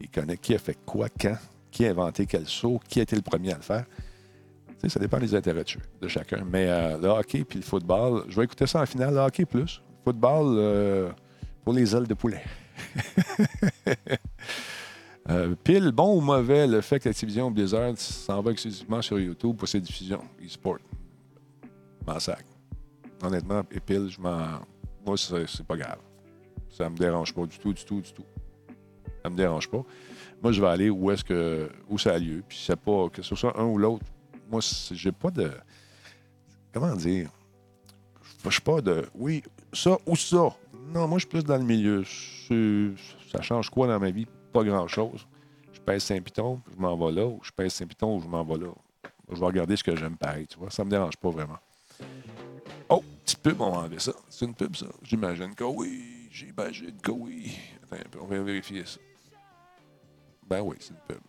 il connaît qui a fait quoi, quand, qui a inventé quel saut, qui a été le premier à le faire. ça dépend des intérêts de, chacun. Mais le hockey puis le football, je vais écouter ça en finale, le hockey plus. Football pour les ailes de poulet. Euh, pile, bon ou mauvais, le fait que la Blizzard s'en va exclusivement sur YouTube pour ses diffusions e-sport. Massacre. Honnêtement, et pile, je m'en. Moi, c'est pas grave. Ça me dérange pas du tout, du tout, du tout. Ça me dérange pas. Moi, je vais aller où est-ce que où ça a lieu. Puis c'est pas que ce soit un ou l'autre. Moi, j'ai pas de. Comment dire? Je suis pas de. Oui, ça ou ça. Non, moi, je suis plus dans le milieu. Ça change quoi dans ma vie? Pas grand-chose. Je pèse Saint-Piton, je m'en vais là, ou je pèse Saint-Piton, je m'en vais là. Je vais regarder ce que j'aime pareil, tu vois. Ça me dérange pas vraiment. Oh, petit pub, on va enlever ça. C'est une pub, ça? J'imagine que oui. J'imagine que oui. Attends un peu, on va vérifier ça. Ben oui, c'est une pub.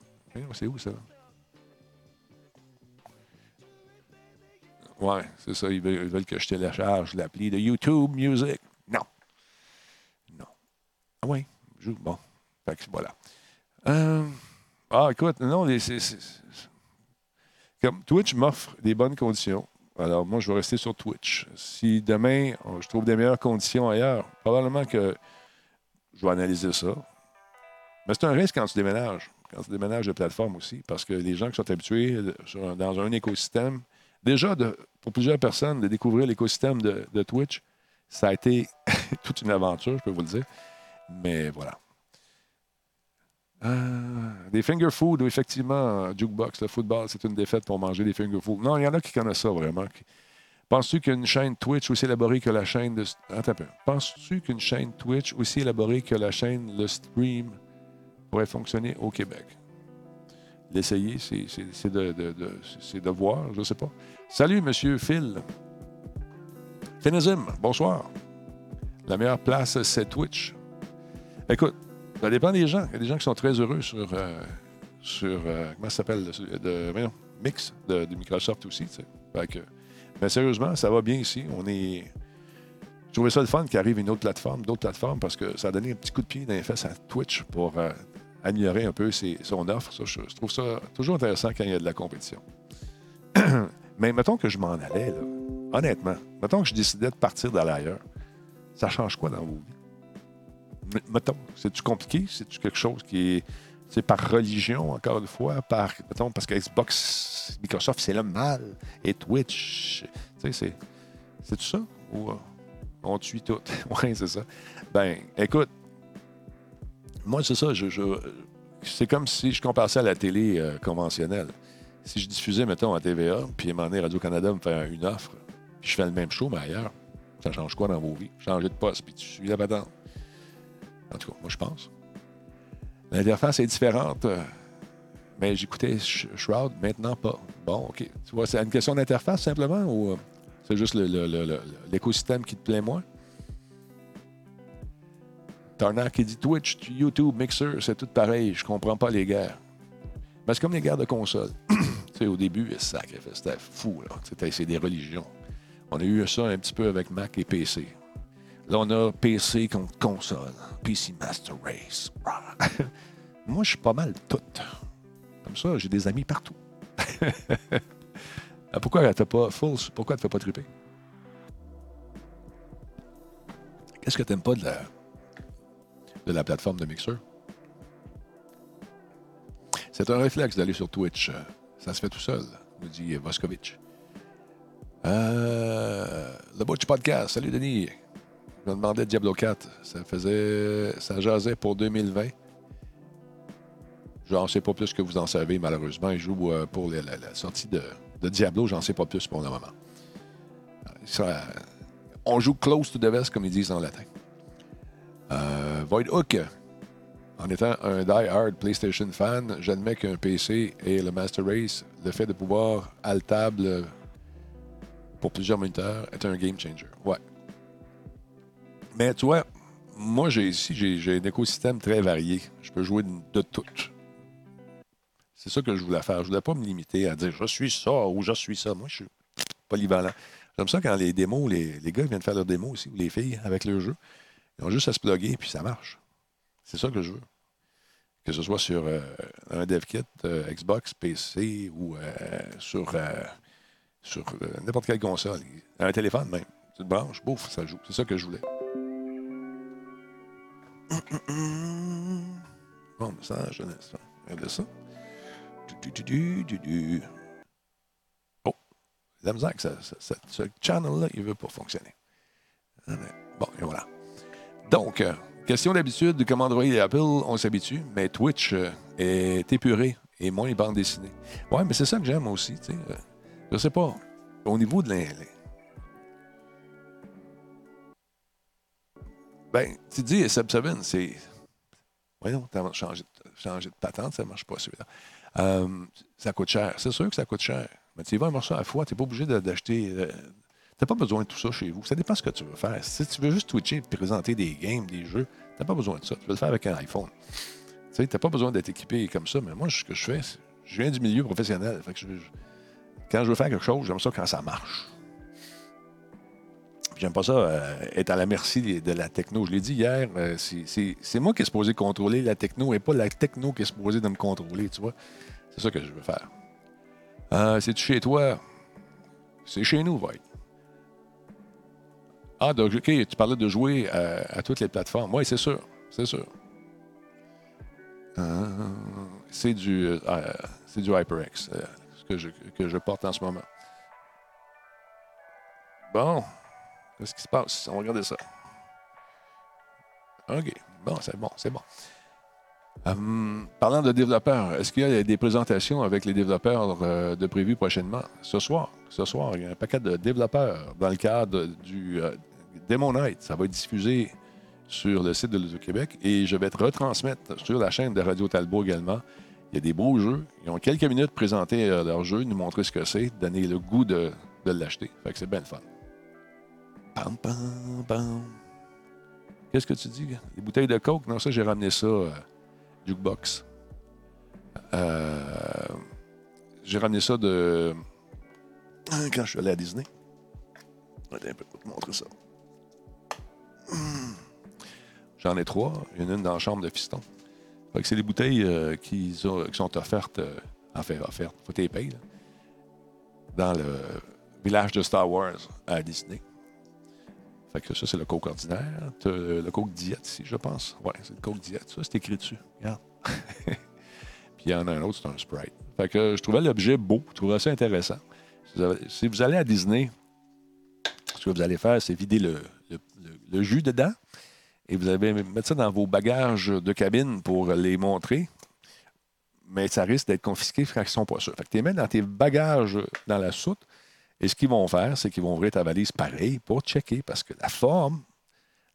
C'est où ça? Ouais, c'est ça. Ils veulent, que je télécharge l'appli de YouTube Music. Non. Non. Ah oui, joue. Bon. Fait que voilà. Euh, ah, écoute, non, comme Twitch m'offre des bonnes conditions. Alors, moi, je vais rester sur Twitch. Si demain, je trouve des meilleures conditions ailleurs, probablement que je vais analyser ça. Mais c'est un risque quand tu déménages, quand tu déménages de plateforme aussi, parce que les gens qui sont habitués dans un écosystème, déjà, pour plusieurs personnes, de découvrir l'écosystème de, de Twitch, ça a été toute une aventure, je peux vous le dire. Mais voilà. Ah, des finger food, effectivement, jukebox, le football, c'est une défaite pour manger des finger food. Non, il y en a qui connaissent ça vraiment. Penses-tu qu'une chaîne Twitch aussi élaborée que la chaîne de. Attends un peu. Penses-tu qu'une chaîne Twitch aussi élaborée que la chaîne Le Stream pourrait fonctionner au Québec? L'essayer, c'est de, voir, je ne sais pas. Salut, monsieur Phil. Finizim, bonsoir. La meilleure place, c'est Twitch. Écoute, ça dépend des gens. Il y a des gens qui sont très heureux sur, euh, sur euh, comment ça s'appelle, de, Mix de, Microsoft aussi. mais sérieusement, ça va bien ici. On est. Je trouvais ça le fun qu'il arrive une autre plateforme, d'autres plateformes, parce que ça a donné un petit coup de pied dans les fesses à Twitch pour euh, améliorer un peu son offre. je, trouve ça toujours intéressant quand il y a de la compétition. mais mettons que je m'en allais, honnêtement, mettons que je décidais de partir d'aller ailleurs, ça change quoi dans vos vies? Mettons, c'est-tu compliqué? C'est-tu quelque chose qui est. C'est par religion, encore une fois, par, mettons, parce que Xbox, Microsoft, c'est le mal, et Twitch, tu sais, c'est, c'est tout ça? Ou euh, on tue tout? oui, c'est ça. Ben, écoute, moi, c'est ça, je, c'est comme si je comparais à la télé euh, conventionnelle. Si je diffusais, mettons, à TVA, puis à un moment donné, Radio-Canada me fait une offre, puis je fais le même show, mais ailleurs, ça change quoi dans vos vies? Changer de poste, puis tu suis la patente. En tout cas, moi, je pense. L'interface est différente. Euh, mais j'écoutais Shroud, maintenant pas. Bon, OK. Tu vois, c'est une question d'interface simplement ou. Euh? C'est juste l'écosystème qui te plaît moins? Turner qui dit Twitch, YouTube, Mixer, c'est tout pareil. Je comprends pas les guerres. Mais c'est comme les guerres de console. tu sais, au début, c'était fou. C'était, c'est des religions. On a eu ça un petit peu avec Mac et PC. Là, on a PC contre console. PC Master Race. Moi, je suis pas mal tout. Comme ça, j'ai des amis partout. Ah, pourquoi elle fait pas full? Pourquoi elle fait pas triper? Qu'est-ce que t'aimes pas de la, de la plateforme de Mixer? C'est un réflexe d'aller sur Twitch. Euh, Ça se fait tout seul, nous dit Voskovitch. Euh, le Butch Podcast. Salut Denis. Je me demandais Diablo 4. Ça faisait. Ça jasait pour 2020. J'en sais pas plus que vous en savez, malheureusement. Il joue euh, pour la, sortie de, de Diablo, j'en sais pas plus pour le moment. On joue close to the vest, comme ils disent en latin. Euh, Void Hook. En étant un die-hard PlayStation fan, j'admets qu'un PC et le Master Race, le fait de pouvoir à la table pour plusieurs moniteurs est un game changer. Ouais. Mais tu vois, moi, j'ai ici, j'ai un écosystème très varié. Je peux jouer de, tout. C'est ça que je voulais faire. Je voulais pas me limiter à dire je suis ça ou je suis ça. Moi, je suis polyvalent. J'aime ça quand les démos, les, les gars viennent faire leurs démos aussi, ou les filles avec leur jeu. Ils ont juste à se plugger, puis ça marche. C'est ça que je veux. Que ce soit sur euh, un DevKit, euh, Xbox, PC ou euh, sur, sur n'importe quelle console. Un téléphone même. Tu te branches, bouf, ça joue. C'est ça que je voulais. Bon, message de l'instant. Regardez ça. Du, du, du. Oh, la misère que ça, ce channel-là, il ne veut pas fonctionner. Ah, mais Bon, et voilà. Donc, euh, question d'habitude, comme Android et Apple, on s'habitue, mais Twitch euh, est épuré et moins bande dessinée. Ouais, mais c'est ça que j'aime aussi, sais. euh, je sais pas. Au niveau de l'in- Ben, tu dis, Seb Seven, c'est. Voyons, t'as changé, changé de patente, ça marche pas celui-là. Euh, ça coûte cher. C'est sûr que ça coûte cher. Mais tu y vas un morceau à la fois, tu n'es pas obligé d'acheter. euh, T'as pas besoin de tout ça chez vous. Ça dépend ce que tu veux faire. Si tu veux juste twitcher et présenter des games, des jeux, t'as pas besoin de ça. Tu veux le faire avec un iPhone. Tu sais, t'as pas besoin d'être équipé comme ça. Mais moi, ce que je fais, je viens du milieu professionnel. Quand je veux faire quelque chose, j'aime ça quand ça marche. J'aime pas ça euh, être à la merci de la techno. Je l'ai dit hier, euh, c'est- c'est c'est moi qui est supposé contrôler la techno et pas la techno qui est supposée de me contrôler, tu vois. C'est ça que je veux faire. Euh, C'est-tu chez toi? C'est chez nous, Void. Ah, donc, OK, tu parlais de jouer à, toutes les plateformes. Oui, c'est sûr. C'est sûr. C'est du, c'est du HyperX que je, que je porte en ce moment. Bon. Qu'est-ce qui se passe? On va regarder ça. OK. Bon, c'est bon, c'est bon. Hum, parlant de développeurs, est-ce qu'il y a des présentations avec les développeurs euh, de prévues prochainement? Ce soir, ce soir, il y a un paquet de développeurs dans le cadre du euh, Demo Night. Ça va être diffusé sur le site de l'Auto-Québec et je vais te retransmettre sur la chaîne de Radio Talbot également. Il y a des beaux jeux. Ils ont quelques minutes pour présenter euh, leur jeu, nous montrer ce que c'est, donner le goût de, de l'acheter. Fait que c'est bien le fun. Pam, pam, pam. Qu'est-ce que tu dis? Les bouteilles de Coke? Non, ça, j'ai ramené ça. euh, jukebox. Euh, j'ai ramené ça de. Quand je suis allé à Disney. Attends un te montrer ça. J'en ai trois. Il y en a une dans la chambre de fiston. Fait que c'est les bouteilles euh, qui, ont- qui sont offertes. euh, enfin, offertes. Faut que tu les payes, Dans le village de Star Wars à Disney. Fait que ça, c'est le Coke ordinaire. T'as le Coke Diet ici, je pense. Ouais, c'est le Coke Diet. Ça, c'est écrit dessus. Regarde. Puis il y en a un autre, c'est un Sprite. Fait que euh, je trouvais l'objet beau. Je trouvais ça intéressant. Si vous, allez à Disney, ce que vous allez faire, c'est vider le, le- jus dedans et vous allez mettre ça dans vos bagages de cabine pour les montrer. Mais ça risque d'être confisqué quand ils ne pas sûrs. Fait que tu les mets dans tes bagages dans la soute. Et ce qu'ils vont faire, c'est qu'ils vont ouvrir ta valise pareil pour checker parce que la forme,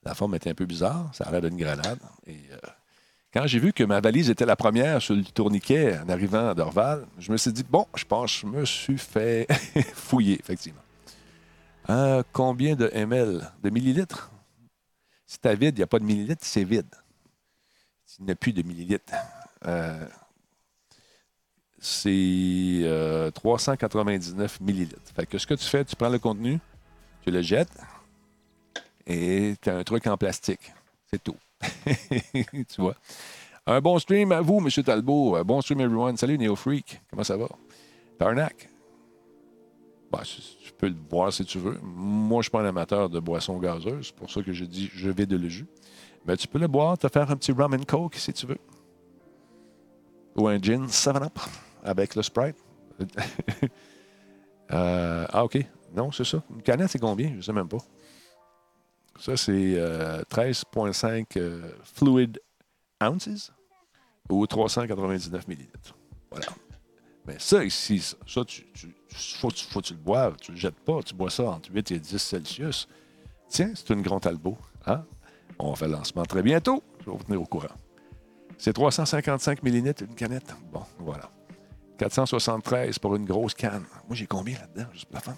la forme était un peu bizarre. Ça a l'air d'une grenade. Et euh, quand j'ai vu que ma valise était la première sur le tourniquet en arrivant à Dorval, je me suis dit, bon, je pense que je me suis fait fouiller, effectivement. Euh, combien de ml? De millilitres? Si t'as vide, il n'y a pas de millilitres, c'est vide. Il n'y a plus de millilitres. Euh, c'est euh, 399 millilitres. Fait que ce que tu fais, tu prends le contenu, tu le jettes et tu as un truc en plastique. C'est tout. tu vois? Un bon stream à vous, M. Talbot. Un bon stream, everyone. Salut, Neo Freak. Comment ça va? Tarnac. Bah, tu peux le boire si tu veux. Moi, je suis pas un amateur de boissons gazeuses. C'est pour ça que je dis je vais de le jus. Mais tu peux le boire, te faire un petit rum and coke si tu veux. Ou un gin 7-up avec le Sprite. Euh, ah, OK. Non, c'est ça. Une canette, c'est combien? Je ne sais même pas. Ça, c'est 13,5 euh, fluid ounces ou 399 millilitres. Voilà. Mais ça ici, ça, tu, faut, que tu le boives. Tu ne le jettes pas. Tu bois ça entre 8 et 10 Celsius. Tiens, c'est une grande albo. Hein? On va faire le lancement très bientôt. Je vais vous tenir au courant. C'est 355 millilitres une canette. Bon, voilà. 473 pour une grosse canne. Moi, j'ai combien là-dedans? Juste pour la fun.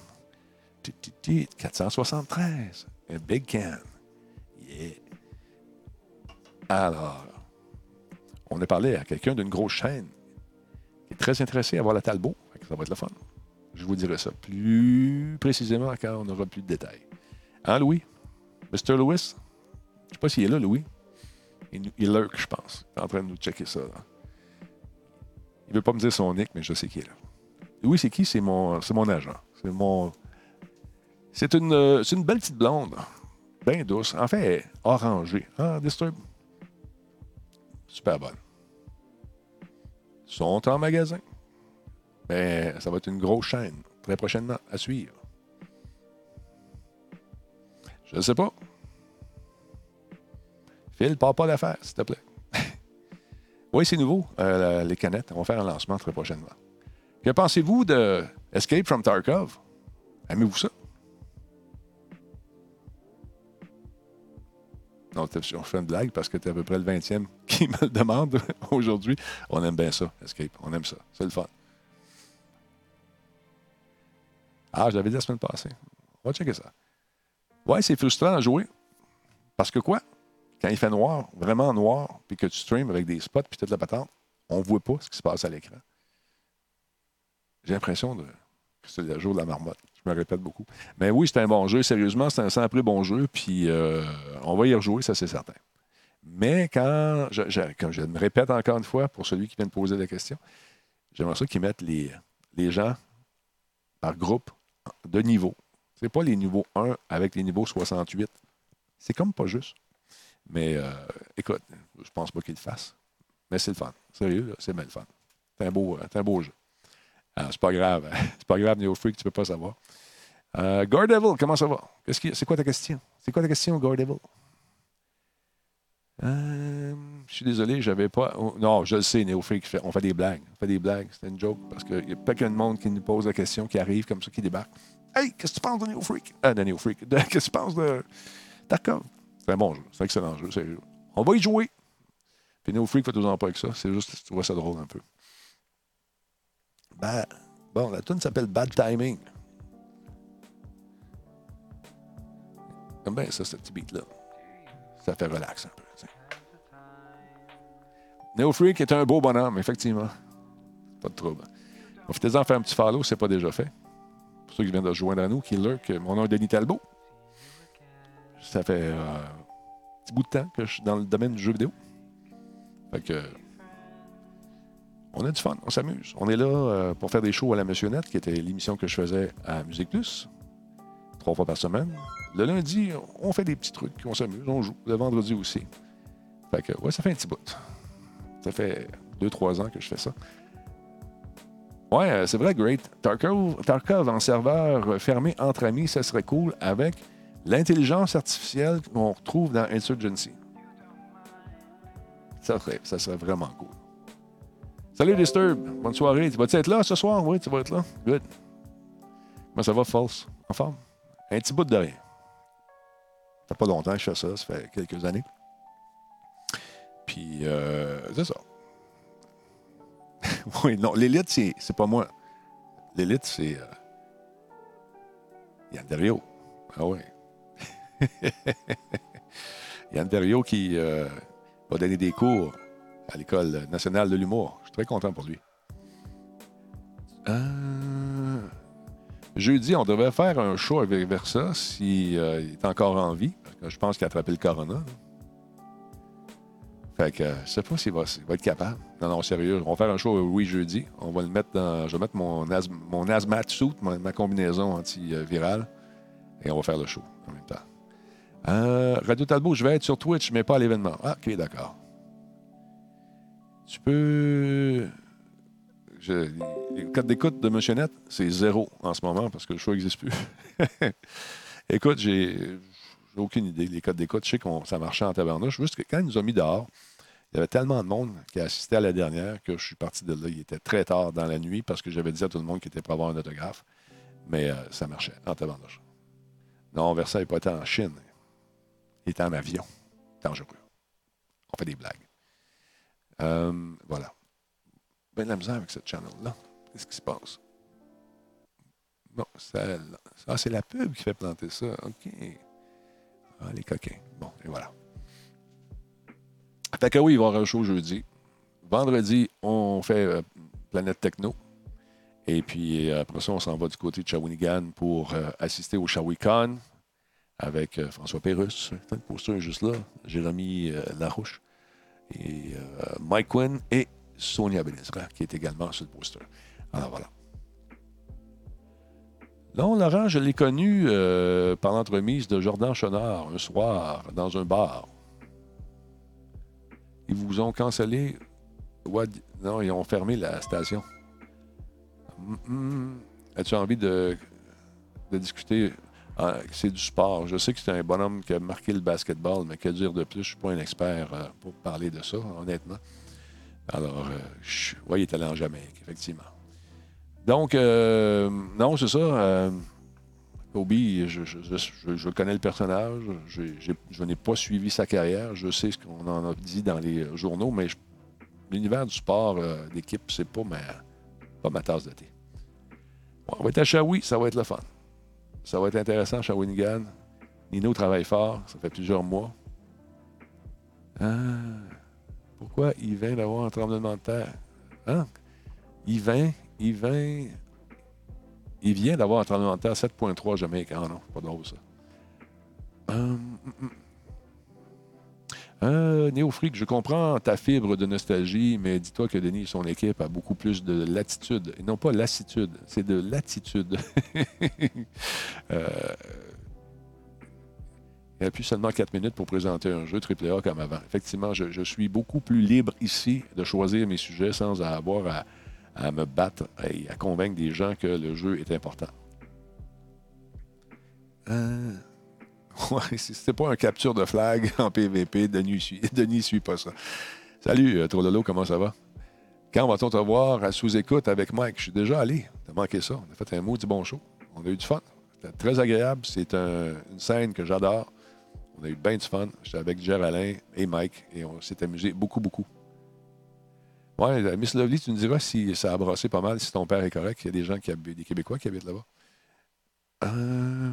473. Un big can. Yeah. Alors, on a parlé à quelqu'un d'une grosse chaîne qui est très intéressé à voir la Talbot. Ça va être le fun. Je vous dirai ça plus précisément quand on aura plus de détails. Hein, Louis? Mr. Lewis? Je ne sais pas s'il est là, Louis. Il, il lurk, je pense. Il est en train de nous checker ça. Là. Il ne veut pas me dire son nick, mais je sais qu'il est là. Louis, c'est qui? C'est mon, c'est mon agent. C'est mon. C'est une, euh, c'est une belle petite blonde. Bien douce. En fait, orangée. Ah, Disturb. Super bonne. Sont en magasin. Mais ça va être une grosse chaîne. Très prochainement à suivre. Je ne sais pas. Phil, parle pas d'affaires, s'il te plaît. Oui, c'est nouveau, euh, les canettes. On va faire un lancement très prochainement. Que pensez-vous de Escape from Tarkov? Aimez-vous ça? Non, on fait une blague parce que tu es à peu près le 20e qui me le demande aujourd'hui. On aime bien ça, Escape. On aime ça. C'est le fun. Ah, je l'avais dit la semaine passée. On va checker ça. Ouais, c'est frustrant à jouer. Parce que quoi? Quand il fait noir, vraiment noir, puis que tu streams avec des spots, puis toute la patente, on ne voit pas ce qui se passe à l'écran. J'ai l'impression de... que c'est le jour de la marmotte. Je me répète beaucoup. Mais oui, c'est un bon jeu. Sérieusement, c'est un simple bon jeu. Puis euh, on va y rejouer, ça c'est certain. Mais quand je, me répète encore une fois pour celui qui vient de poser la question, j'aimerais ça qu'ils mettent les, les gens par groupe de niveau. C'est pas les niveaux 1 avec les niveaux 68. C'est comme pas juste. Mais euh, écoute, je pense pas qu'ils le fassent. Mais c'est le fun. Sérieux, c'est bien le fun. C'est un beau, un beau jeu. Ah, c'est pas grave. C'est pas grave, Neo Freak, tu peux pas savoir. Euh, Devil, comment ça va? c'est quoi ta question? C'est quoi ta question, Devil? Euh, je suis désolé, j'avais pas. Oh, non, je le sais, Neo Freak, on fait des blagues. On fait des blagues. C'est une joke parce qu'il y a pas qu'un monde qui nous pose la question, qui arrive comme ça, qui débarque. Hey, qu'est-ce que tu penses de Neo Freak? Ah, de Neo Freak. Qu'est-ce que tu penses de. D'accord. C'est un bon. C'est excellent jeu. On va y jouer. Puis Neo Freak fait tout en pas avec ça. C'est juste, tu vois ça drôle un peu. Ben, bon, la tune s'appelle Bad Timing. J'aime bien ça, ce petit beat-là. Ça fait relax un peu. Neo Freak est un beau bonhomme, effectivement. Pas de trouble. Profitez-en faire un petit follow, c'est pas déjà fait. Pour ceux qui viennent de rejoindre à nous, Killer, que mon nom est Denis Talbot. Ça fait euh, bout de temps que je suis dans le domaine du jeu vidéo. Fait que on a du fun, on s'amuse. On est là euh, pour faire des shows à la Net, qui était l'émission que je faisais à Musique Plus, trois fois par semaine. Le lundi, on fait des petits trucs, on s'amuse, on joue. Le vendredi aussi. Fait que, ouais, ça fait un petit bout. Ça fait deux, trois ans que je fais ça. Ouais, euh, c'est vrai, great. Tarkov en serveur fermé entre amis, ça serait cool avec l'intelligence artificielle qu'on retrouve dans Insurgency. Ça serait, ça serait vraiment cool. Salut Disturb, bonne soirée. Tu vas-tu être là ce soir? Oui, tu vas être là. Good. Comment ça va, False? En forme? Un petit bout de rien. Ça fait pas longtemps que je fais ça, ça fait quelques années. Puis, euh, c'est ça. oui, non, l'élite, c'est, c'est pas moi. L'élite, c'est euh, Yann Dario. Ah oui. Yann Terriot qui euh, va donner des cours à l'École nationale de l'humour. Je suis très content pour lui. Euh, jeudi, on devrait faire un show avec Versa s'il euh, est encore en vie. Je pense qu'il a attrapé le corona. Fait que je sais pas s'il va, être capable. Non, non, sérieux. On va faire un show oui jeudi. On va le mettre dans. Je vais mettre mon, asm- mon hazmat suit, ma, ma combinaison antivirale. Et on va faire le show en même temps. Euh, Radio Talbot, je vais être sur Twitch, mais pas à l'événement. Ah, ok, d'accord. Tu peux. Je- les codes d'écoute de Monsieur Net, c'est zéro en ce moment parce que le show n'existe plus. Écoute, j'ai aucune idée. Les codes d'écoute, je sais que ça marchait en tabarnouche. Juste que quand ils nous ont mis dehors, il y avait tellement de monde qui a assisté à la dernière que je suis parti de là. Il était très tard dans la nuit parce que j'avais dit à tout le monde qu'il était pour avoir un autographe. Mais euh, ça marchait en tabarnouche. Non, Versailles n'est pas été en Chine. Il était en avion. Dangereux. On fait des blagues. Euh, voilà. Ben de la misère avec cette channel-là. Qu'est-ce qui se passe? Bon, ah, c'est la pub qui fait planter ça. OK. Ah, les coquins. Bon, et voilà. Fait que oui, il va y avoir un show jeudi. Vendredi, on fait euh, Planète Techno. Et puis euh, après ça, on s'en va du côté de Shawinigan pour assister au ShawiCon avec euh, François Pérusse. Le poster juste là. Jérémy euh, Larouche. Et euh, Mike Quinn et Sonia Benezra, qui est également sur le poster. Alors voilà. Non, Laurent, je l'ai connu par l'entremise de Jordan Chenard un soir dans un bar. Ils vous ont cancellé? Non, ils ont fermé la station. As-tu envie de discuter? Ah, c'est du sport. Je sais que c'est un bonhomme qui a marqué le basketball, mais que dire de plus? Je ne suis pas un expert euh, pour parler de ça, honnêtement. Alors, euh, je- oui, il est allé en Jamaïque, effectivement. Donc, euh, non, c'est ça. Kobe, je, connais le personnage. Je n'ai pas suivi sa carrière. Je sais ce qu'on en a dit dans les journaux, mais l'univers du sport d'équipe, c'est pas ma, pas ma tasse de thé. Bon, on va être à Shawi, ça va être le fun. Ça va être intéressant, Shawinigan. Nino travaille fort, ça fait plusieurs mois. Ah, pourquoi il vient d'avoir un tremblement de terre? Hein? Il vient, il vient d'avoir un tremblement de terre 7.3 Jamaïque. Ah non, pas drôle ça. Hum, hum, hum. Euh, Néofric, je comprends ta fibre de nostalgie, mais dis-toi que Denis et son équipe a beaucoup plus de latitude. Et non pas lassitude, c'est de latitude. Euh, il n'y a plus seulement 4 minutes pour présenter un jeu AAA comme avant. Effectivement, je, suis beaucoup plus libre ici de choisir mes sujets sans avoir à, à me battre et à convaincre des gens que le jeu est important. Euh, C'était pas un capture de flag en PVP, Denis suit, Denis suit pas ça. Salut, euh, Trololo, comment ça va? Quand va-t-on te voir à sous-écoute avec Mike? Je suis déjà allé. T'as manqué ça. On a fait un mot du bon show. On a eu du fun. C'était très agréable. C'est un- une scène que j'adore. On a eu bien du fun. J'étais avec Jer Alain et Mike et on s'est amusé beaucoup, beaucoup. Ouais, euh, Miss Lovely, tu nous diras si ça a brassé pas mal, si ton père est correct. Il y a des gens qui habitent, des Québécois qui habitent là-bas. Euh,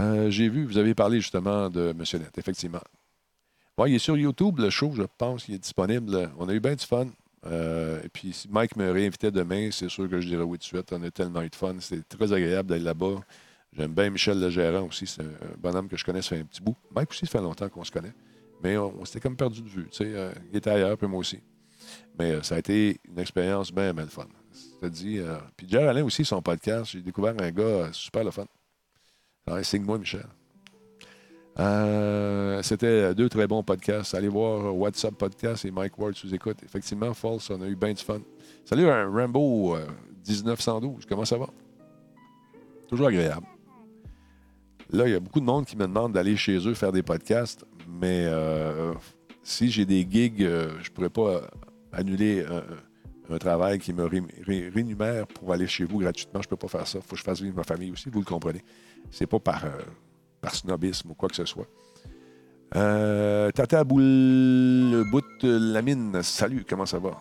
euh, J'ai vu, vous avez parlé justement de M. Net, effectivement. Ouais, il est sur YouTube, le show, je pense qu'il est disponible. On a eu bien du fun. Euh, et puis, si Mike me réinvitait demain, c'est sûr que je dirais oui de suite. On a tellement eu de fun. C'était très agréable d'aller là-bas. J'aime bien Michel le gérant aussi. C'est un bonhomme que je connais, ça fait un petit bout. Mike aussi, ça fait longtemps qu'on se connaît. Mais on, s'était comme perdu de vue. euh, il était ailleurs, puis moi aussi. Mais ça a été une expérience bien, bien le fun. C'est-à-dire, puis Jerry Alain aussi, son podcast, j'ai découvert un gars super le fun. Alors, signe-moi, Michel. Euh, C'était deux très bons podcasts. Allez voir WhatsApp Podcast et Mike Ward sous écoute. Effectivement, False, on a eu bien du fun. Salut, Rambo euh, 1912. Comment ça va? Toujours agréable. Là, il y a beaucoup de monde qui me demande d'aller chez eux faire des podcasts, mais euh, si j'ai des gigs, euh, je ne pourrais pas euh, annuler un, travail qui me ré- rémunère pour aller chez vous gratuitement. Je ne peux pas faire ça. Il faut que je fasse vivre ma famille aussi, vous le comprenez. C'est pas par, euh, par snobisme ou quoi que ce soit. Euh, Tata Boule Bout Lamine, salut, comment ça va?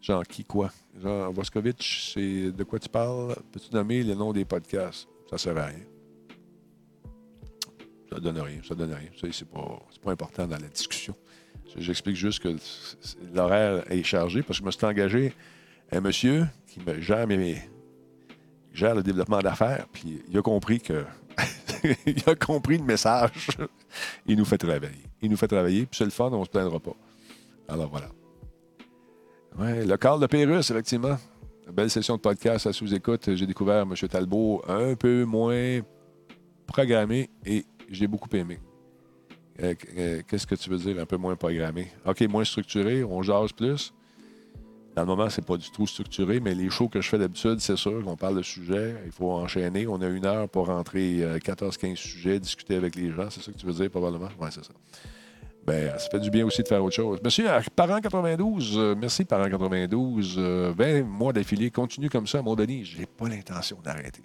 Jean qui quoi? Jean Voskovitch, c'est de quoi tu parles? Peux-tu nommer le nom des podcasts? Ça sert à rien. donne rien. Ça donne rien. Ça, c'est pas, pas important dans la discussion. J'explique juste que l'horaire est chargé parce que je me suis engagé un monsieur qui me gère, mes, gère le développement d'affaires, puis il a compris que. il a compris le message. il nous fait travailler. Il nous fait travailler, puis c'est le fun, on ne se plaindra pas. Alors voilà. Ouais, le Carl de Pérus, effectivement. Belle session de podcast à sous-écoute. J'ai découvert M. Talbot un peu moins programmé et j'ai beaucoup aimé. Euh, euh, qu'est-ce que tu veux dire un peu moins programmé? OK, moins structuré, on jase plus. Dans le moment, c'est pas du tout structuré, mais les shows que je fais d'habitude, c'est sûr qu'on parle de sujets. Il faut enchaîner. On a une heure pour rentrer 14-15 euh, sujets, discuter avec les gens. C'est ça que tu veux dire, probablement? Oui, c'est ça. Ben, ça fait du bien aussi de faire autre chose. Monsieur Parent 92, merci Parent 92. 20 mois d'affilée, continue comme ça, mon Denis. J'ai pas l'intention d'arrêter.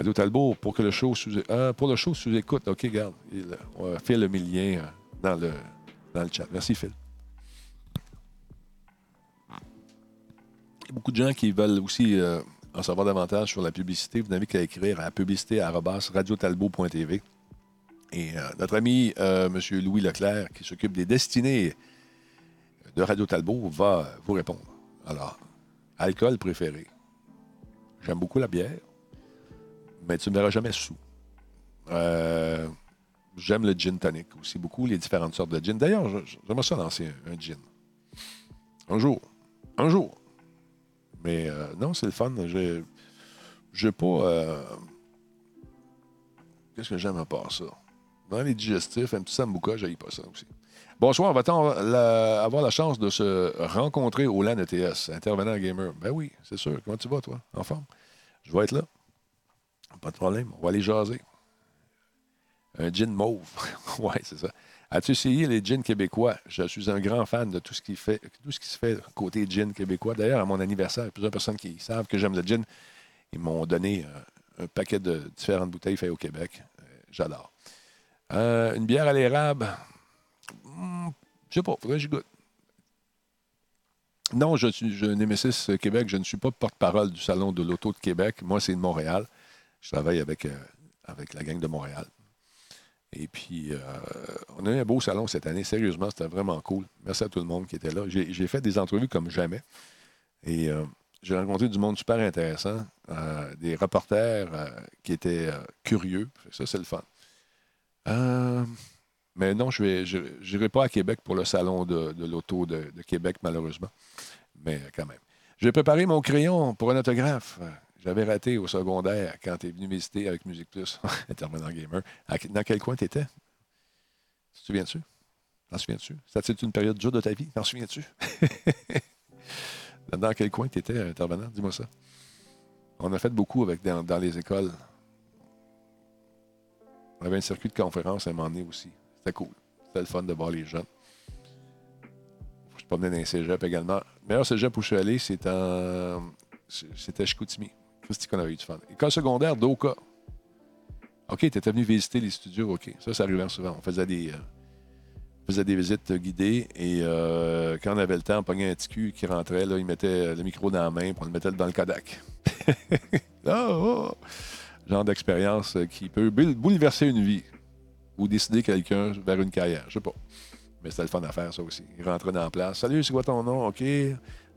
Mario Talbot, pour que le show sous, euh, pour le show sous écoute, OK, garde. on fait le lien euh, dans le, dans le chat. Merci, Phil. Beaucoup de gens qui veulent aussi euh, en savoir davantage sur la publicité. Vous n'avez qu'à écrire à publicité.radiotalbot.tv. Et notre ami M. Louis Leclerc, qui s'occupe des destinées de Radio Talbot, va vous répondre. Alors, alcool préféré. J'aime beaucoup la bière mais tu ne verras jamais sous. Euh, j'aime le gin tonic aussi beaucoup, les différentes sortes de gin. D'ailleurs, j'aimerais ça lancer un, gin. Un jour. Un jour. Mais euh, non, c'est le fun. J'ai, j'ai pas. Euh, qu'est-ce que j'aime à part ça? Dans les digestifs, un petit sambuca, j'ai pas ça aussi. Bonsoir, va-t-on avoir la chance de se rencontrer au LAN ETS, intervenant gamer? Ben oui, c'est sûr. Comment tu vas, toi, en forme? Je vais être là. Pas de problème. On va aller jaser. Un gin mauve. oui, c'est ça. As-tu essayé les gins québécois? Je suis un grand fan de tout ce qui, se fait côté gin québécois. D'ailleurs, à mon anniversaire, plusieurs personnes qui savent que j'aime le gin. Ils m'ont donné un paquet de différentes bouteilles faites au Québec. Euh, j'adore. Euh, une bière à l'érable? Hmm, je sais pas, faudrait que j'y goûte. Non, je suis je, Némésis Québec, je ne suis pas porte-parole du Salon de l'Auto de Québec. Moi, c'est de Montréal. Je travaille avec, euh, avec la gang de Montréal. Et puis, euh, on a eu un beau salon cette année. Sérieusement, c'était vraiment cool. Merci à tout le monde qui était là. J'ai fait des entrevues comme jamais. Et euh, j'ai rencontré du monde super intéressant, des reporters qui étaient curieux. Ça, c'est le fun. mais non, je n'irai pas à Québec pour le salon de, l'auto de, Québec, malheureusement. Mais quand même. J'ai préparé mon crayon pour un autographe. J'avais raté au secondaire quand tu es venu visiter avec Musique Plus, intervenant gamer. Dans quel coin tu étais? Tu te souviens-tu? T'en souviens-tu? C'était une période dure de ta vie? T'en souviens-tu? dans quel coin tu étais intervenant? Dis-moi ça. On a fait beaucoup avec dans, les écoles. On avait un circuit de conférence à un moment donné aussi. C'était cool. C'était le fun de voir les jeunes. Je promenais dans les cégep également. Le meilleur cégep où je suis allé, c'était Chicoutimi. Christy qu'on avait eu du fun. École secondaire d'Oka. OK, tu étais venu visiter les studios. OK. Ça, ça arrivait souvent. On faisait des, euh, faisait des visites guidées et euh, quand on avait le temps, on pognait un petit cul qui rentrait. Là, il mettait le micro dans la main pour on le mettait dans le Kodak. oh, Genre d'expérience qui peut bouleverser une vie ou décider quelqu'un vers une carrière. Je sais pas. Mais c'était le fun à faire, ça aussi. Il rentrait dans la place. Salut, c'est quoi ton nom? OK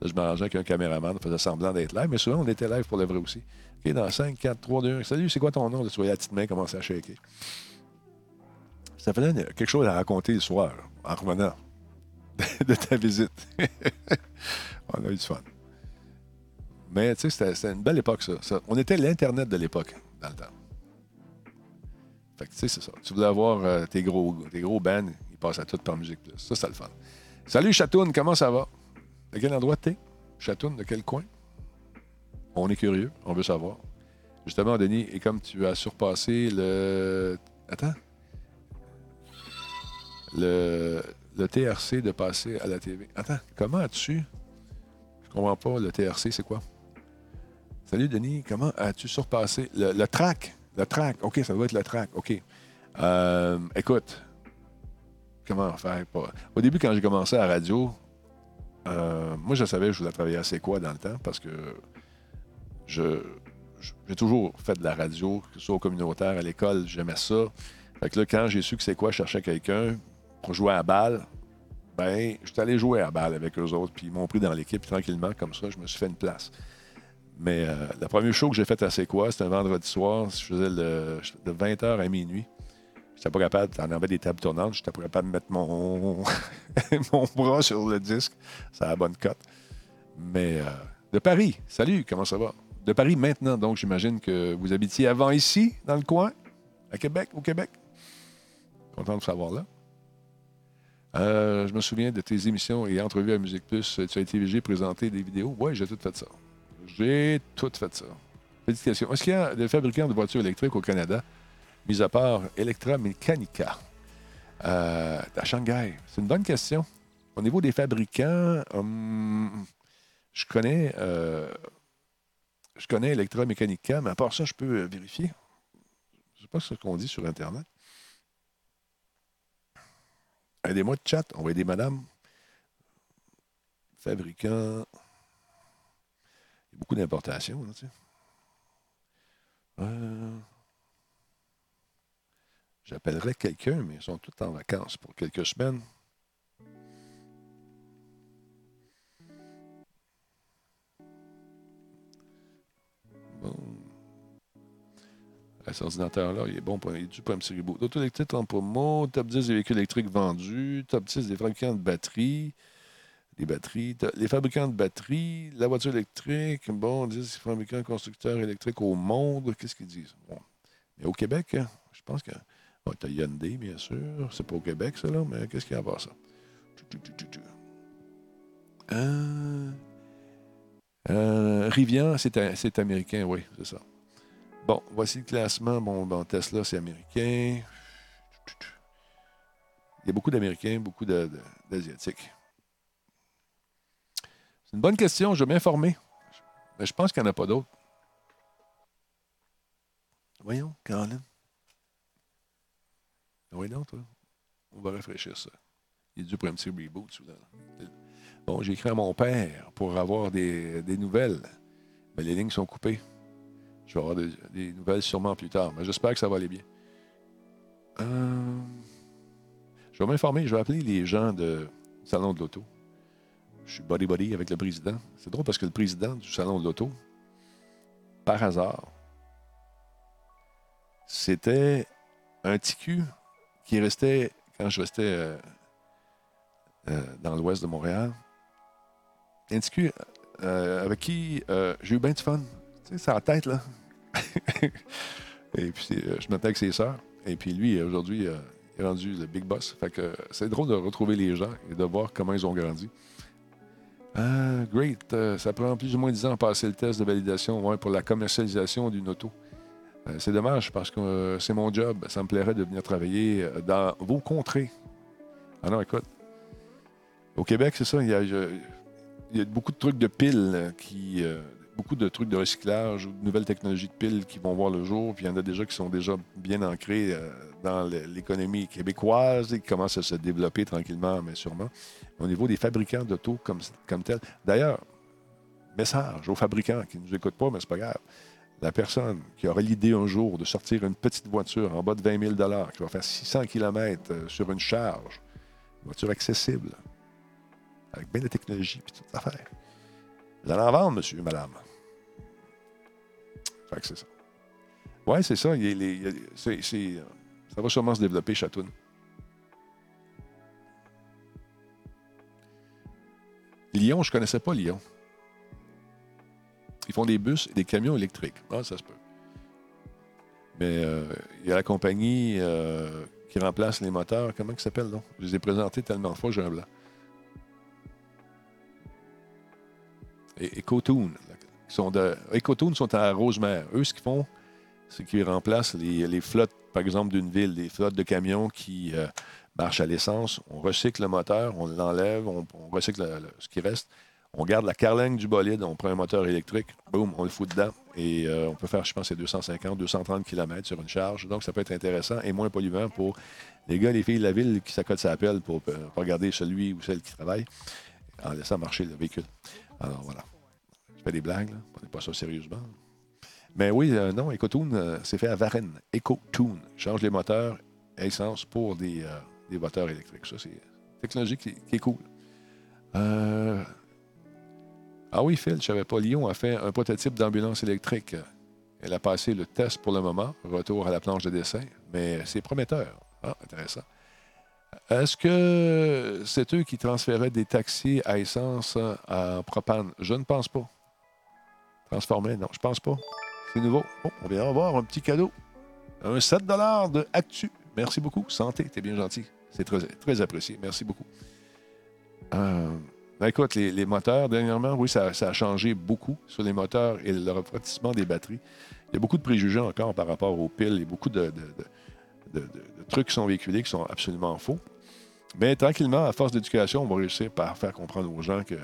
je m'arrangeais avec un caméraman, on faisait semblant d'être live, mais souvent, on était live pour le vrai aussi. OK, dans 5, 4, 3, 2, 1. Salut, c'est quoi ton nom? tu voyais la petite main commencer à shaker. Ça faisait quelque chose à raconter le soir, en revenant de ta visite. on a eu du fun. Mais tu sais, c'était une belle époque, ça. On était l'Internet de l'époque, dans le temps. Fait que tu sais, c'est ça. Tu voulais avoir euh, tes gros, tes gros bands, ils passent à tout par musique. Ça, c'est le fun. Salut Chatoun, comment ça va? De quel endroit t'es? Chatoun, de quel coin? On est curieux, on veut savoir. Justement, Denis, et comme tu as surpassé le. Attends. Le, TRC de passer à la TV. Attends, comment as-tu? Je comprends pas, le TRC, c'est quoi? Salut Denis, comment as-tu surpassé le, le, track? Le track, OK, ça doit être le track, OK. Euh, écoute, comment faire? Au début, quand j'ai commencé à la radio, euh, moi, je savais que je voulais travailler à C'est quoi dans le temps parce que j'ai toujours fait de la radio, que ce soit au communautaire, à l'école, j'aimais ça. Fait que là, quand j'ai su que c'est quoi, je cherchais quelqu'un pour jouer à balle, ben, je suis allé jouer à balle avec eux autres, puis ils m'ont pris dans l'équipe tranquillement, comme ça, je me suis fait une place. Mais euh, la première show que j'ai faite à C'est quoi, c'était un vendredi soir, je faisais le, de 20h à minuit. J'étais pas capable, en avait des tables tournantes, j'étais pas capable de mettre mon, mon bras sur le disque. C'est la bonne cote. Mais euh, de Paris, salut, comment ça va? De Paris maintenant, donc j'imagine que vous habitiez avant ici, dans le coin, à Québec, au Québec. Content de savoir là. Euh, je me souviens de tes émissions et entrevues à Musique Plus. Tu as été VG présenter des vidéos. Oui, j'ai tout fait ça. J'ai tout fait ça. Petite question. Est-ce qu'il y a des fabricants de voitures électriques au Canada, mis à part Electra Mechanica, euh, à Shanghai? C'est une bonne question. Au niveau des fabricants, hum, je connais euh, je connais Electra Mechanica, mais à part ça, je peux vérifier. Je ne sais pas ce qu'on dit sur Internet. Aidez-moi de chat, on va aider madame. Fabricant. Il y a beaucoup d'importations, sais. Euh, j'appellerais quelqu'un, mais ils sont tous en vacances pour quelques semaines. Bon. Cet ordinateur-là, il est bon pour, il est dû pour un petit reboot. L'auto électrique en promo, top 10 des véhicules électriques vendus, top 10 des fabricants de batteries, des batteries, les fabricants de batteries, la voiture électrique, bon, 10 fabricants constructeurs électriques au monde, qu'est-ce qu'ils disent? Bon. Mais au Québec, hein, je pense que. Bon, tu as Hyundai, bien sûr. C'est pas au Québec, ça, là, mais qu'est-ce qu'il y a à part ça? Euh, euh, Rivian, c'est américain, oui, c'est ça. Bon, voici le classement. Bon, Tesla, c'est américain. Il y a beaucoup d'Américains, beaucoup d'Asiatiques. C'est une bonne question. Je vais m'informer. Mais je pense qu'il n'y en a pas d'autres. Voyons, Caroline. Oui, non. On va réfléchir ça. Il est dû pour un petit reboot. Bon, j'ai écrit à mon père pour avoir des, nouvelles. Mais les lignes sont coupées. Je vais avoir des, nouvelles sûrement plus tard, mais j'espère que ça va aller bien. Euh, je vais m'informer, je vais appeler les gens du Salon de l'Auto. Je suis body-body avec le président. C'est drôle parce que le président du Salon de l'Auto, par hasard, c'était un TQ qui restait, quand je restais euh, euh, dans l'ouest de Montréal, TQ avec qui j'ai eu bien de fun. Tu sais, c'est la tête, là. et puis, euh, je m'attends avec ses sœurs. Et puis, lui, aujourd'hui, euh, il est rendu le big boss. Fait que c'est drôle de retrouver les gens et de voir comment ils ont grandi. Ah, great. Euh, ça prend plus ou moins 10 ans à passer le test de validation pour la commercialisation d'une auto. C'est dommage parce que c'est mon job. Ça me plairait de venir travailler dans vos contrées. Ah non, écoute. Au Québec, c'est ça. Il y, a, beaucoup de trucs de piles qui, beaucoup de trucs de recyclage ou de nouvelles technologies de piles qui vont voir le jour. Puis il y en a déjà qui sont déjà bien ancrés euh, dans l'économie québécoise et qui commencent à se développer tranquillement, mais sûrement. Au niveau des fabricants d'auto comme, comme tel. D'ailleurs, message aux fabricants qui ne nous écoutent pas, mais c'est pas grave. La personne qui aura l'idée un jour de sortir une petite voiture en bas de 20 000 qui va faire 600 km euh, sur une charge, une voiture accessible, avec bien de technologie et toute l'affaire. Vous allez en vendre, monsieur, madame. Fait que c'est ça. Oui, c'est ça. ça va sûrement se développer, Chatoun. Lyon, je ne connaissais pas Lyon. Ils font des bus et des camions électriques. Ah, ça se peut. Mais euh, il y a la compagnie euh, qui remplace les moteurs. Comment ça s'appelle, non? Je les ai présentés tellement de fois, j'ai un blanc. et sont à Rosemère. Eux, ce qu'ils font, c'est qu'ils remplacent les, flottes, par exemple, d'une ville, les flottes de camions qui euh, marchent à l'essence. On recycle le moteur, on l'enlève, on, recycle ce qui reste. On garde la carlingue du bolide, on prend un moteur électrique, boum, on le fout dedans. Et euh, on peut faire, je pense, 250, 230 km sur une charge. Donc, ça peut être intéressant et moins polluant pour les gars, les filles de la ville qui s'accotent sa pelle pour, pour regarder celui ou celle qui travaille en laissant marcher le véhicule. Alors, voilà. Je fais des blagues, là. Prenez pas ça sérieusement. Mais oui, euh, non, euh, c'est fait à Varennes. EcoTune. Change les moteurs essence pour des, euh, moteurs électriques. Ça, c'est une technologie qui, qui est cool. Euh, Ah oui, Phil, je savais pas. Lyon a fait un prototype d'ambulance électrique. Elle a passé le test pour le moment. Retour à la planche de dessin. Mais c'est prometteur. Ah, intéressant. Est-ce que c'est eux qui transféraient des taxis à essence en propane? Je ne pense pas. Transformé, non, je pense pas. C'est nouveau. On vient avoir un petit cadeau. Un 7 de Actu. Merci beaucoup. Santé, t'es bien gentil. C'est très, très apprécié. Merci beaucoup. Euh, ben écoute, les, moteurs, dernièrement, oui, ça, a changé beaucoup sur les moteurs et le refroidissement des batteries. Il y a beaucoup de préjugés encore par rapport aux piles et beaucoup de, de- trucs qui sont véhiculés qui sont absolument faux. Mais tranquillement, à force d'éducation, on va réussir par faire comprendre aux gens que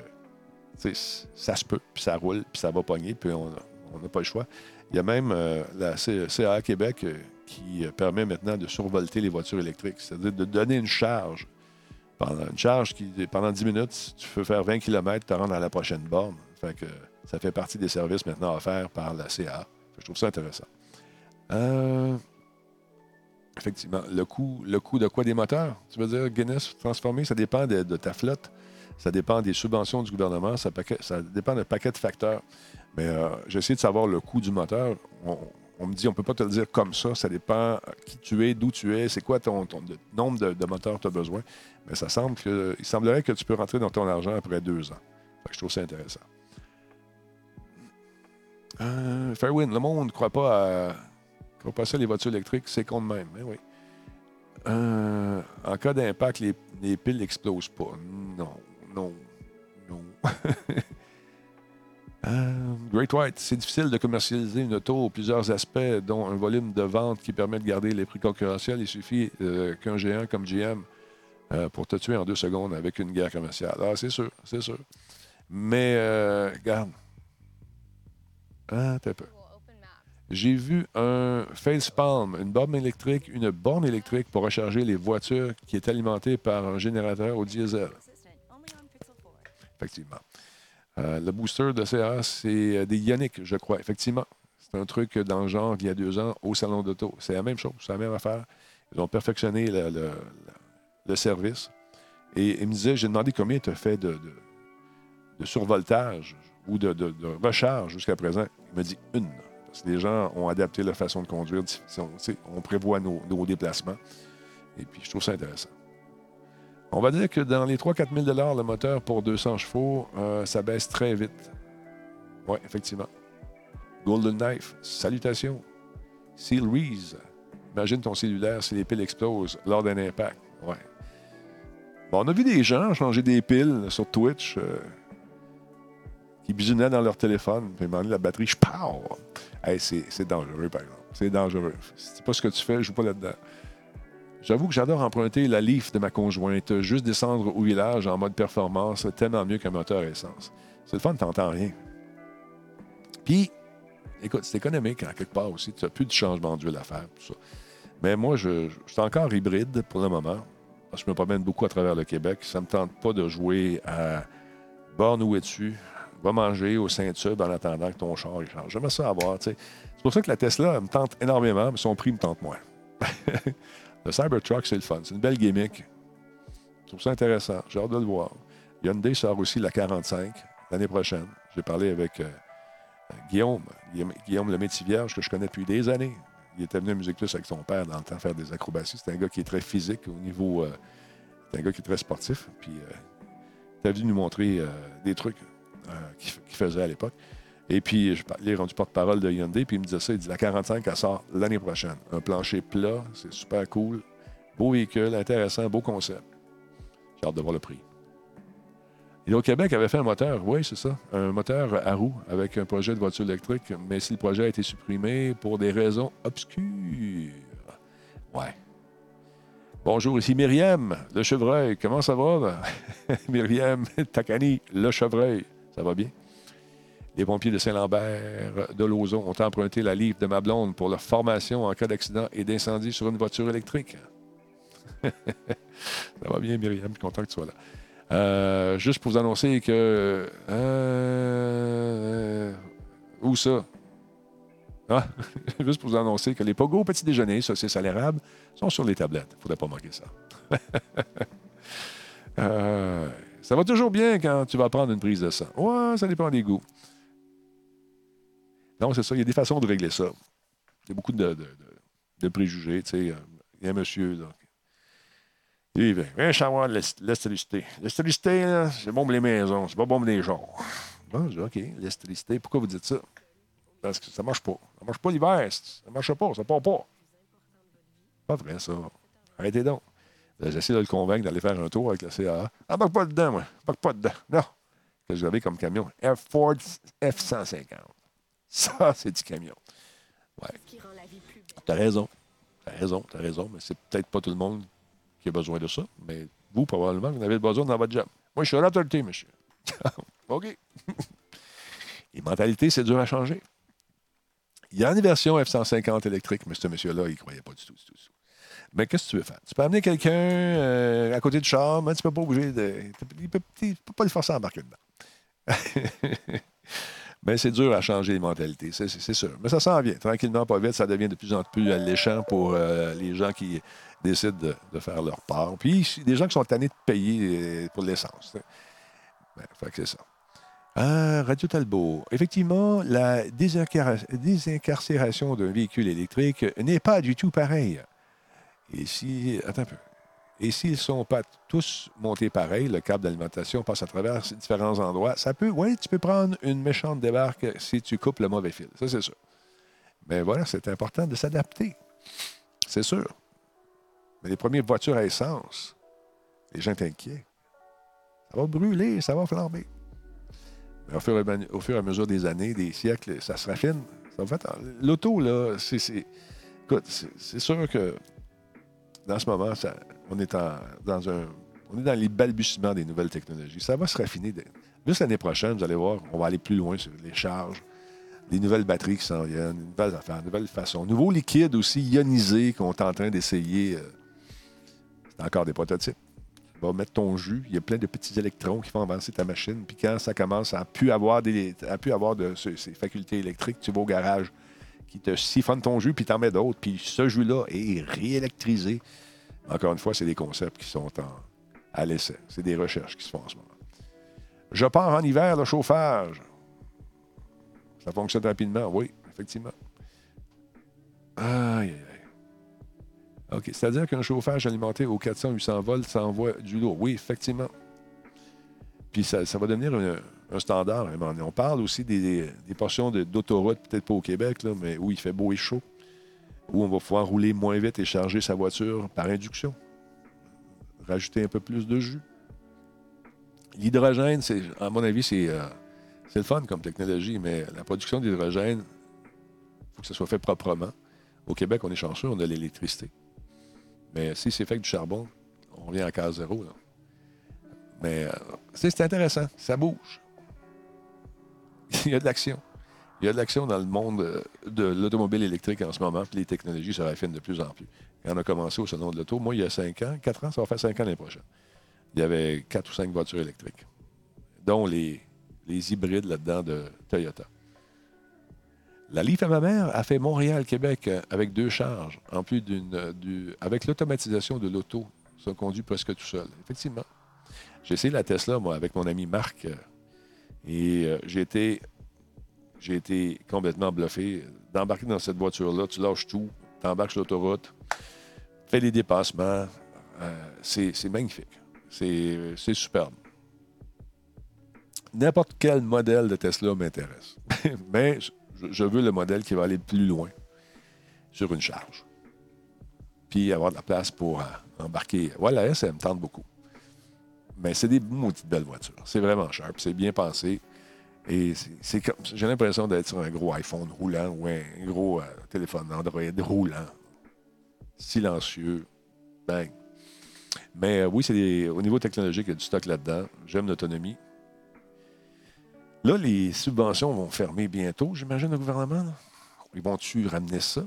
ça se peut, puis ça roule, puis ça va pogner, puis on n'a pas le choix. Il y a même euh, la C- CA Québec euh, qui euh, permet maintenant de survolter les voitures électriques, c'est-à-dire de donner une charge. Une charge qui, pendant 10 minutes, tu peux faire 20 km, tu rentres à la prochaine borne. Fait que ça fait partie des services maintenant offerts par la CA. Je trouve ça intéressant. Euh, effectivement, le coût, le coût de quoi? Des moteurs? Tu veux dire Guinness transformé, ça dépend de, ta flotte, ça dépend des subventions du gouvernement, ça, dépend d'un paquet de facteurs. Mais euh, j'ai essayé de savoir le coût du moteur. On me dit, on ne peut pas te le dire comme ça. Ça dépend qui tu es, d'où tu es, c'est quoi ton, nombre de, de moteurs tu as besoin. Mais ça semble que, il semblerait que tu peux rentrer dans ton argent après deux ans. Je trouve ça intéressant. Euh, Fairwind, le monde ne croit pas à, croit pas à ça, les voitures électriques, c'est con de même. Mais oui. Euh, en cas d'impact, les, les piles n'explosent pas. Non, non, non. Euh, Great White, c'est difficile de commercialiser une auto aux plusieurs aspects, dont un volume de vente qui permet de garder les prix concurrentiels. Il suffit euh, qu'un géant comme GM euh, pour te tuer en deux secondes avec une guerre commerciale. Ah, c'est sûr, c'est sûr. Mais, regarde. Ah, t'as peu. J'ai vu un facepalm, une borne électrique, une borne électrique pour recharger les voitures qui est alimentée par un générateur au diesel. Effectivement. Euh, le booster de CA, c'est euh, des Ioniq, je crois. Effectivement. C'est un truc dans le genre il y a deux ans au salon d'auto. C'est la même chose, c'est la même affaire. Ils ont perfectionné le, service. Et il me disait, j'ai demandé combien tu as fait de, survoltage ou de, recharge jusqu'à présent. Il m'a dit une. Parce que les gens ont adapté leur façon de conduire. On, prévoit nos déplacements. Et puis, je trouve ça intéressant. On va dire que dans les 3-4 000 le moteur pour 200 chevaux, euh, ça baisse très vite. Oui, effectivement. Golden Knife, salutations. Seal Reese, imagine ton cellulaire si les piles explosent lors d'un impact. Ouais. Bon, on a vu des gens changer des piles sur Twitch euh, qui bisounaient dans leur téléphone, puis demander la batterie, je pars. Hey, c'est c'est dangereux, par exemple. C'est dangereux. Si c'est pas ce que tu fais, je joue pas là-dedans. J'avoue que j'adore emprunter la Leaf de ma conjointe, juste descendre au village en mode performance, tellement mieux qu'un moteur essence. C'est le fun, t'entends rien. Puis, écoute, c'est économique en quelque part aussi. Tu n'as plus de changement d'huile à faire, tout ça. Mais moi, je, suis encore hybride pour le moment. Parce que je me promène beaucoup à travers le Québec. Ça ne me tente pas de jouer à borne où es-tu? Va manger au Saint-Tube en attendant que ton char il change. J'aimerais ça avoir. C'est pour ça que la Tesla me tente énormément, mais son prix me tente moins. le Cybertruck, c'est le fun. C'est une belle gimmick. Je trouve ça intéressant. J'ai hâte de le voir. Hyundai sort aussi la 45 l'année prochaine. J'ai parlé avec euh, Guillaume, Guillaume, le métier vierge que je connais depuis des années. Il était venu à Musique Plus avec son père dans le temps faire des acrobaties. C'est un gars qui est très physique au niveau. euh, c'est un gars qui est très sportif. Puis, il est venu nous montrer euh, des trucs qu'il faisait à l'époque. Et puis, je, par- il est rendu porte-parole de Hyundai. Puis, il me disait ça. Il dit la 45, elle sort l'année prochaine. Un plancher plat, c'est super cool. Beau véhicule, intéressant, beau concept. J'ai hâte de voir le prix. Et au Québec avait fait un moteur, oui, c'est ça, un moteur à roues avec un projet de voiture électrique, mais si le projet a été supprimé pour des raisons obscures. Ouais. Bonjour, ici Myriam, le chevreuil. Comment ça va? Myriam Takani, le chevreuil. Ça va bien? Les pompiers de Saint-Lambert de Lauson ont emprunté la livre de ma blonde pour leur formation en cas d'accident et d'incendie sur une voiture électrique. ça va bien, Myriam, je suis content que tu sois là. Euh, juste pour vous annoncer que. euh, où ça? Ah, juste pour vous annoncer que les pogos au petit déjeuner, ça c'est salérable, sont sur les tablettes. Il faudrait pas manquer ça. Euh, ça va toujours bien quand tu vas prendre une prise de sang. Ouais, ça dépend des goûts. Non, c'est ça. Il y a des façons de régler ça. Il y a beaucoup de, préjugés. Tu sais. Il y a un monsieur, là. Il vient, viens savoir l'estérilité. L'estérilité, c'est bon pour les maisons, c'est pas bon pour les gens. Bon, je dis, OK, l'estérilité, pourquoi vous dites ça? Parce que ça marche pas. Ça marche pas l'hiver. Ça marche pas, ça part pas. Pas vrai, ça. Arrêtez donc. J'essaie de le convaincre d'aller faire un tour avec la CAA. Embarque pas dedans, moi. Embarque pas dedans. Non. Que j'avais comme camion? Air Ford F-150. Ça, c'est du camion. Ouais. T'as raison. T'as raison, t'as raison. Mais c'est peut-être pas tout le monde qui a besoin de ça. Mais vous, probablement, vous avez besoin dans votre job. Moi, je suis l'autorité, monsieur. OK. Les mentalités, c'est dur à changer. Il y a une version F-150 électrique, mais ce monsieur-là, il ne croyait pas du tout, du tout. Mais qu'est-ce que tu veux faire? Tu peux amener quelqu'un euh, à côté du char, mais tu ne peux pas bouger. De, il ne peut, pas le forcer à embarquer dedans. Mais c'est dur à changer les mentalités, c'est sûr. Mais ça s'en vient. Tranquillement, pas vite, ça devient de plus en plus alléchant pour euh, les gens qui décident de, faire leur part. Puis, des gens qui sont tannés de payer euh, pour l'essence. Ben, c'est ça. Radio Talbot. Effectivement, la désincarcération d'un véhicule électrique n'est pas du tout pareil. Et si. Attends un peu. Et s'ils ne sont pas tous montés pareil, le câble d'alimentation passe à travers différents endroits, ça peut. Oui, tu peux prendre une méchante débarque si tu coupes le mauvais fil. Ça, c'est sûr. Mais voilà, c'est important de s'adapter. C'est sûr. Mais les premières voitures à essence, les gens inquiets. Ça va brûler, ça va flamber. Mais au fur, et à, mesure des années, des siècles, ça se raffine. L'auto, là, c'est. Écoute, c'est sûr que dans ce moment, on, est dans les balbutiements des nouvelles technologies. Ça va se raffiner. Juste l'année prochaine, vous allez voir, on va aller plus loin sur les charges, les nouvelles batteries qui s'en viennent, de nouvelles affaires, nouvelles façons. Nouveaux liquides aussi ionisés qu'on est en train d'essayer. Euh, c'est encore des prototypes. Tu vas mettre ton jus, il y a plein de petits électrons qui vont avancer ta machine. Puis quand ça commence à plus avoir, des, à avoir de, ces, facultés électriques, tu vas au garage qui te siphonne ton jus, puis t'en mets d'autres. Puis ce jus-là est réélectrisé. Encore une fois, c'est des concepts qui sont à l'essai. C'est des recherches qui se font en ce moment. Je pars en hiver, le chauffage. Ça fonctionne rapidement, oui, effectivement. Aïe, aïe, aïe. OK. C'est-à-dire qu'un chauffage alimenté aux 400-800 volts s'envoie du lourd. Oui, effectivement. Puis ça, va devenir un standard. On parle aussi des, portions d'autoroute, peut-être pas au Québec, là, mais où il fait beau et chaud, où on va pouvoir rouler moins vite et charger sa voiture par induction. Rajouter un peu plus de jus. L'hydrogène, à mon avis, c'est, euh, c'est le fun comme technologie, mais la production d'hydrogène, il faut que ça soit fait proprement. Au Québec, on est chanceux, on a l'électricité. Mais si c'est fait avec du charbon, on vient à case zéro. Mais euh, c'est intéressant, ça bouge. Il y a de l'action. Il y a de l'action dans le monde euh, de l'automobile électrique en ce moment, puis les technologies se raffinent de plus en plus. On a commencé au Salon de l'Auto, moi, il y a cinq ans, quatre ans, ça va faire cinq ans l'année prochaine, il y avait quatre ou cinq voitures électriques, dont les, hybrides là-dedans de Toyota. La Leaf à ma mère a fait Montréal-Québec euh, avec deux charges, en plus d'une. avec l'automatisation de l'auto. Ça conduit presque tout seul. Effectivement. J'ai essayé la Tesla, moi, avec mon ami Marc. Euh, et euh, j'ai été, j'ai été complètement bluffé. D'embarquer dans cette voiture-là, tu lâches tout, tu embarques sur l'autoroute, fais les dépassements. c'est, magnifique. C'est, superbe n'importe quel modèle de Tesla m'intéresse. Mais je veux le modèle qui va aller plus loin sur une charge. Puis avoir de la place pour euh, embarquer. Voilà, ça me tente beaucoup. Mais c'est des maudites belles voitures. C'est vraiment cher. C'est bien pensé. Et c'est comme, j'ai l'impression d'être sur un gros iPhone roulant ou un gros euh, téléphone Android roulant. Silencieux. Bang. Mais euh, oui, c'est au niveau technologique, il y a du stock là-dedans. J'aime l'autonomie. Là, les subventions vont fermer bientôt, j'imagine, le gouvernement. Ils vont-tu ramener ça?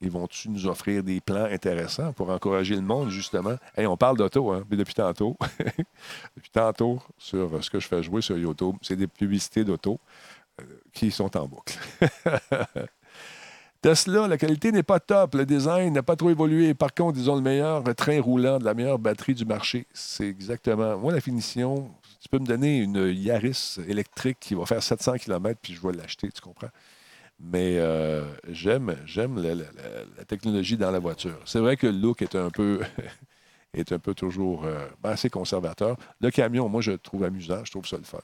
Ils vont-tu nous offrir des plans intéressants pour encourager le monde, justement? Hey, on parle d'auto, hein, depuis tantôt. depuis tantôt, sur ce que je fais jouer sur YouTube, c'est des publicités d'auto euh, qui sont en boucle. Tesla, la qualité n'est pas top, le design n'a pas trop évolué. Par contre, ils ont le meilleur train roulant de la meilleure batterie du marché. C'est exactement. Moi, la finition, tu peux me donner une Yaris électrique qui va faire 700 km, puis je vais l'acheter, tu comprends? Mais euh, j'aime, j'aime la, technologie dans la voiture. C'est vrai que le look est un peu, est un peu toujours euh, ben, assez conservateur. Le camion, moi, je le trouve amusant, je trouve ça le fun.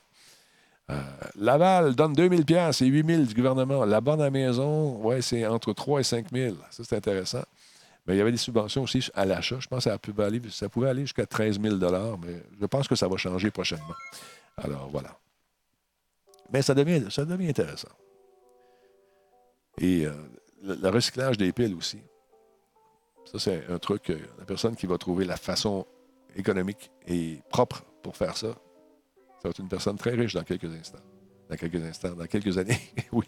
Euh, Laval donne 2000 pièces et 8000 du gouvernement. La borne à maison, ouais, c'est entre 3 et 5000. Ça, c'est intéressant. Mais il y avait des subventions aussi à l'achat. Je pense que ça, pouvait aller, ça pouvait aller jusqu'à 13 000 mais je pense que ça va changer prochainement. Alors, voilà. Mais ça devient, ça devient intéressant. Et euh, le, recyclage des piles aussi. Ça, c'est un truc, que la personne qui va trouver la façon économique et propre pour faire ça, ça va être une personne très riche dans quelques instants. Dans quelques instants, dans quelques années, oui.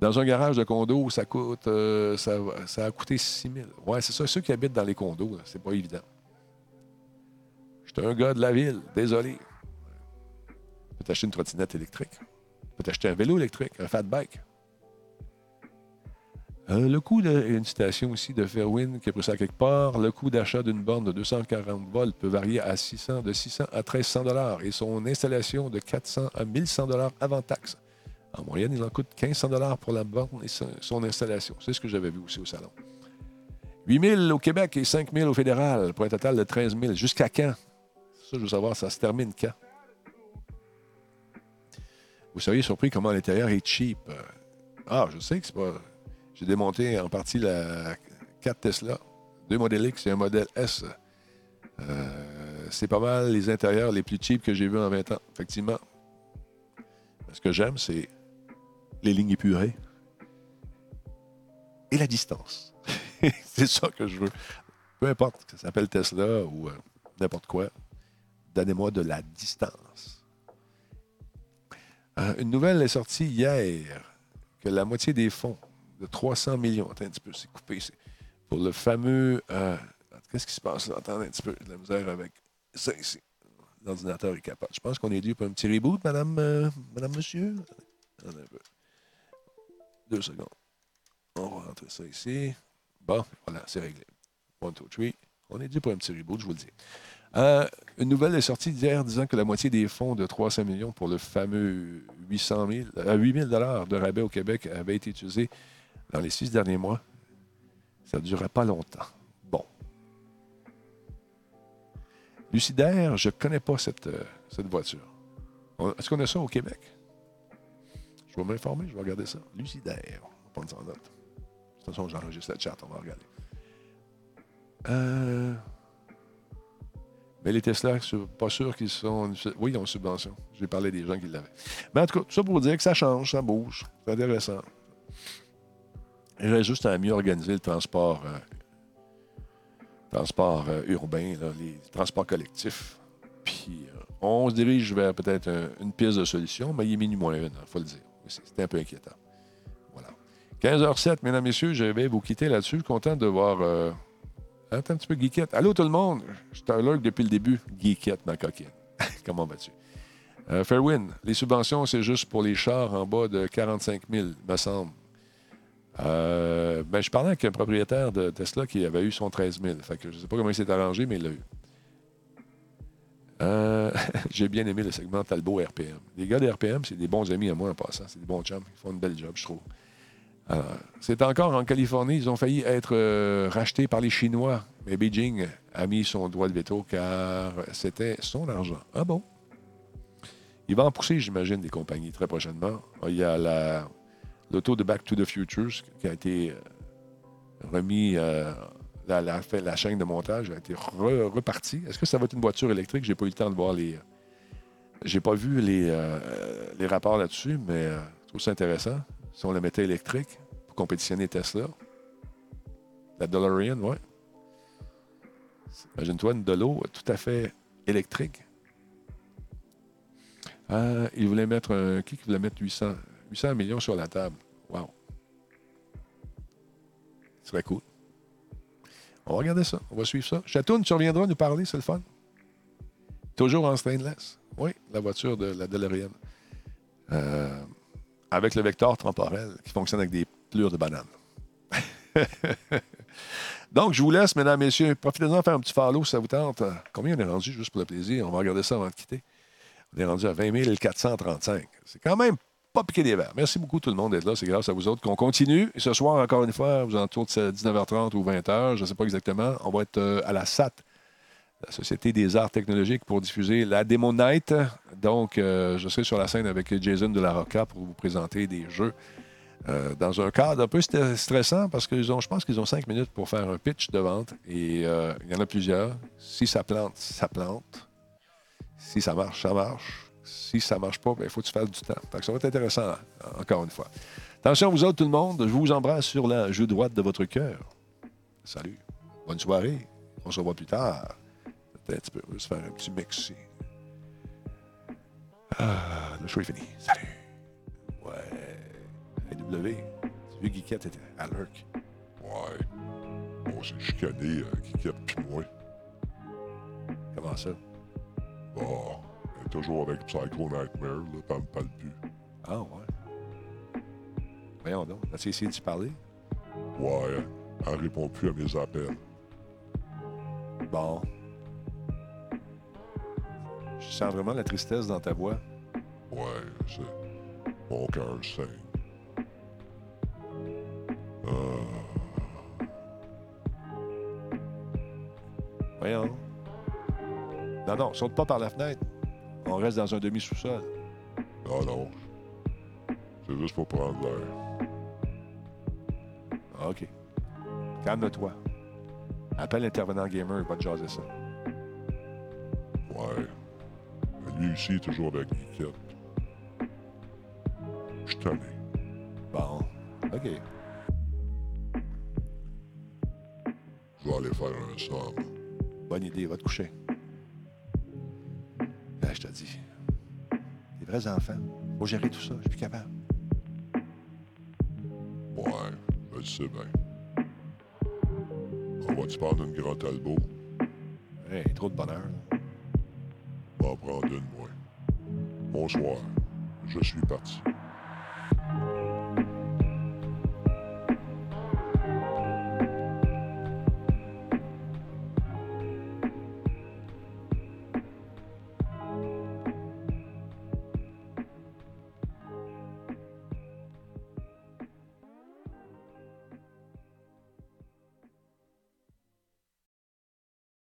Dans un garage de condo, ça coûte, euh, ça, a coûté 6 000. Ouais, c'est ça. Ceux qui habitent dans les condos, c'est pas évident. J'étais un gars de la ville, désolé. Tu peux t'acheter une trottinette électrique. Tu peux t'acheter un vélo électrique, un fat bike. Euh, le coût d'une station aussi de Fairwind qui pris ça quelque part, le coût d'achat d'une borne de 240 volts peut varier à 600, de 600 à 1300 dollars et son installation de 400 à 1100 dollars avant taxe. En moyenne, il en coûte 1500 dollars pour la borne et son installation. C'est ce que j'avais vu aussi au salon. 8 000 au Québec et 5 000 au fédéral pour un total de 13 000. Jusqu'à quand? Ça, je veux savoir, ça se termine quand? Vous seriez surpris comment l'intérieur est cheap. Ah, je sais que c'est pas j'ai démonté en partie la 4 Tesla, deux modèles X et un modèle S. Euh, c'est pas mal les intérieurs les plus cheap que j'ai vus en 20 ans, effectivement. Ce que j'aime, c'est les lignes épurées et la distance. c'est ça que je veux. Peu importe que ça s'appelle Tesla ou euh, n'importe quoi, donnez-moi de la distance. Euh, une nouvelle est sortie hier que la moitié des fonds de 300 millions. Attends un petit peu, c'est coupé. Pour le fameux. Euh, qu'est-ce qui se passe là? Attends un petit peu. De la misère avec ça ici. L'ordinateur est capable. Je pense qu'on est dû pour un petit reboot, madame, euh, madame monsieur? Un peu. Deux secondes. On va rentrer ça ici. Bon, voilà, c'est réglé. One, two, three. On est dû pour un petit reboot, je vous le dis. Euh, une nouvelle est sortie hier disant que la moitié des fonds de 300 millions pour le fameux 800 000, 8 000 de rabais au Québec avait été utilisé dans les six derniers mois. Ça ne durait pas longtemps. Bon. Lucidaire, je ne connais pas cette, euh, voiture. Est-ce qu'on a ça au Québec? Je vais m'informer, je vais regarder ça. Lucidaire. On va prendre ça en note. De toute façon, j'enregistre la chat, on va regarder. Euh, mais les Tesla, je suis pas sûr qu'ils sont. Oui, ils ont une subvention. J'ai parlé des gens qui l'avaient. Mais en tout cas, tout ça pour dire que ça change, ça bouge. C'est intéressant. Il reste juste à mieux organiser le transport, euh, transport euh, urbain, les transports collectifs. Puis euh, on se dirige vers peut-être une pièce de solution, mais il est minuit moins une, il faut le dire. C'était un peu inquiétant. Voilà. 15h07, mesdames, messieurs, je vais vous quitter là-dessus. Content de voir. Un petit peu, Geekette. Allô tout le monde? Je suis à depuis le début. Geekette, ma coquine. Comment vas-tu? Fairwind, les subventions, c'est juste pour les chars en bas de 45 000, me semble. Euh, ben, je parlais avec un propriétaire de Tesla qui avait eu son 13 000. Fait que je ne sais pas comment il s'est arrangé, mais il l'a eu. Euh, j'ai bien aimé le segment Talbot RPM. Les gars de RPM, c'est des bons amis à moi en passant. C'est des bons chums. Ils font une belle job, je trouve. Euh, c'est encore en Californie. Ils ont failli être rachetés par les Chinois. Mais Beijing a mis son droit de veto car c'était son argent. Ah bon? Il va en pousser, j'imagine, des compagnies très prochainement. Il y a la l'auto de Back to the Future qui a été euh, remis, euh, la, la, chaîne de montage a été repartie. Est-ce que ça va être une voiture électrique? J'ai pas eu le temps de voir les. J'ai pas vu les, euh, les rapports là-dessus, mais je trouve ça intéressant. Si on la mettait électrique pour compétitionner Tesla. La DeLorean, ouais. Imagine-toi une Delo tout à fait électrique. il voulait mettre un. Qui voulait mettre 800? 800 millions sur la table. Wow. Ce serait cool. On va regarder ça. On va suivre ça. Chatoun, tu reviendras nous parler, c'est le fun. Toujours en stainless. Oui, la voiture de la DeLorean. Euh, avec le vecteur temporel qui fonctionne avec des plures de banane. Donc, je vous laisse, mesdames, messieurs. Profitez-en faire un petit follow si ça vous tente. Combien on est rendu juste pour le plaisir? On va regarder ça avant de quitter. On est rendu à 20 435. C'est quand même piqué des verres. Merci beaucoup tout le monde d'être là. C'est grâce à vous autres qu'on continue. Ce soir, encore une fois, vous entour de 19h30 ou 20h, je ne sais pas exactement, on va être euh, à la SAT, la Société des arts technologiques, pour diffuser la Demo Night. Donc, euh, je serai sur la scène avec Jason de la Rocca pour vous présenter des jeux euh, dans un cadre un peu stressant parce que je pense qu'ils ont cinq minutes pour faire un pitch de vente et il y en a plusieurs. Si ça plante, ça plante. Si ça marche, ça marche. Si ça ne marche pas, il ben, faut que tu fasses du temps. ça va être intéressant, encore une fois. Attention, vous autres, tout le monde. Je vous embrasse sur la joue droite de votre cœur. Salut. Bonne soirée. On se revoit plus tard. Peut-être un petit peu. On va se faire un petit mix ici. Ah, le show est fini. Salut. Ouais. AW. Tu vu Guiquette était à l'ERC? Ouais. On s'est chicané, euh, Guiquette puis moi. Comment ça? Bah toujours avec Psycho Nightmare, là, pas le but. Ah, ouais. Voyons donc. As-tu essayé de parler? Ouais, elle répond plus à mes appels. Bon. Je sens vraiment la tristesse dans ta voix. Ouais, c'est. Mon cœur saigne. Euh... Voyons. Non, non, saute pas par la fenêtre. On reste dans un demi-sous-sol. Non, non. C'est juste pour prendre l'air. OK. Calme-toi. Appelle l'intervenant gamer, il va te jaser ça. Ouais. lui aussi est toujours avec Guiquette. Je suis tanné. Bon. OK. Je vais aller faire un somme. Bonne idée, va te coucher je te dis. Les vrais enfants. Faut gérer tout ça. Je suis plus capable. Ouais, je le sais bien. On va-tu prendre une grande Talbot? Hey, trop de bonheur. On va prendre une, moi. Bonsoir. Je suis parti.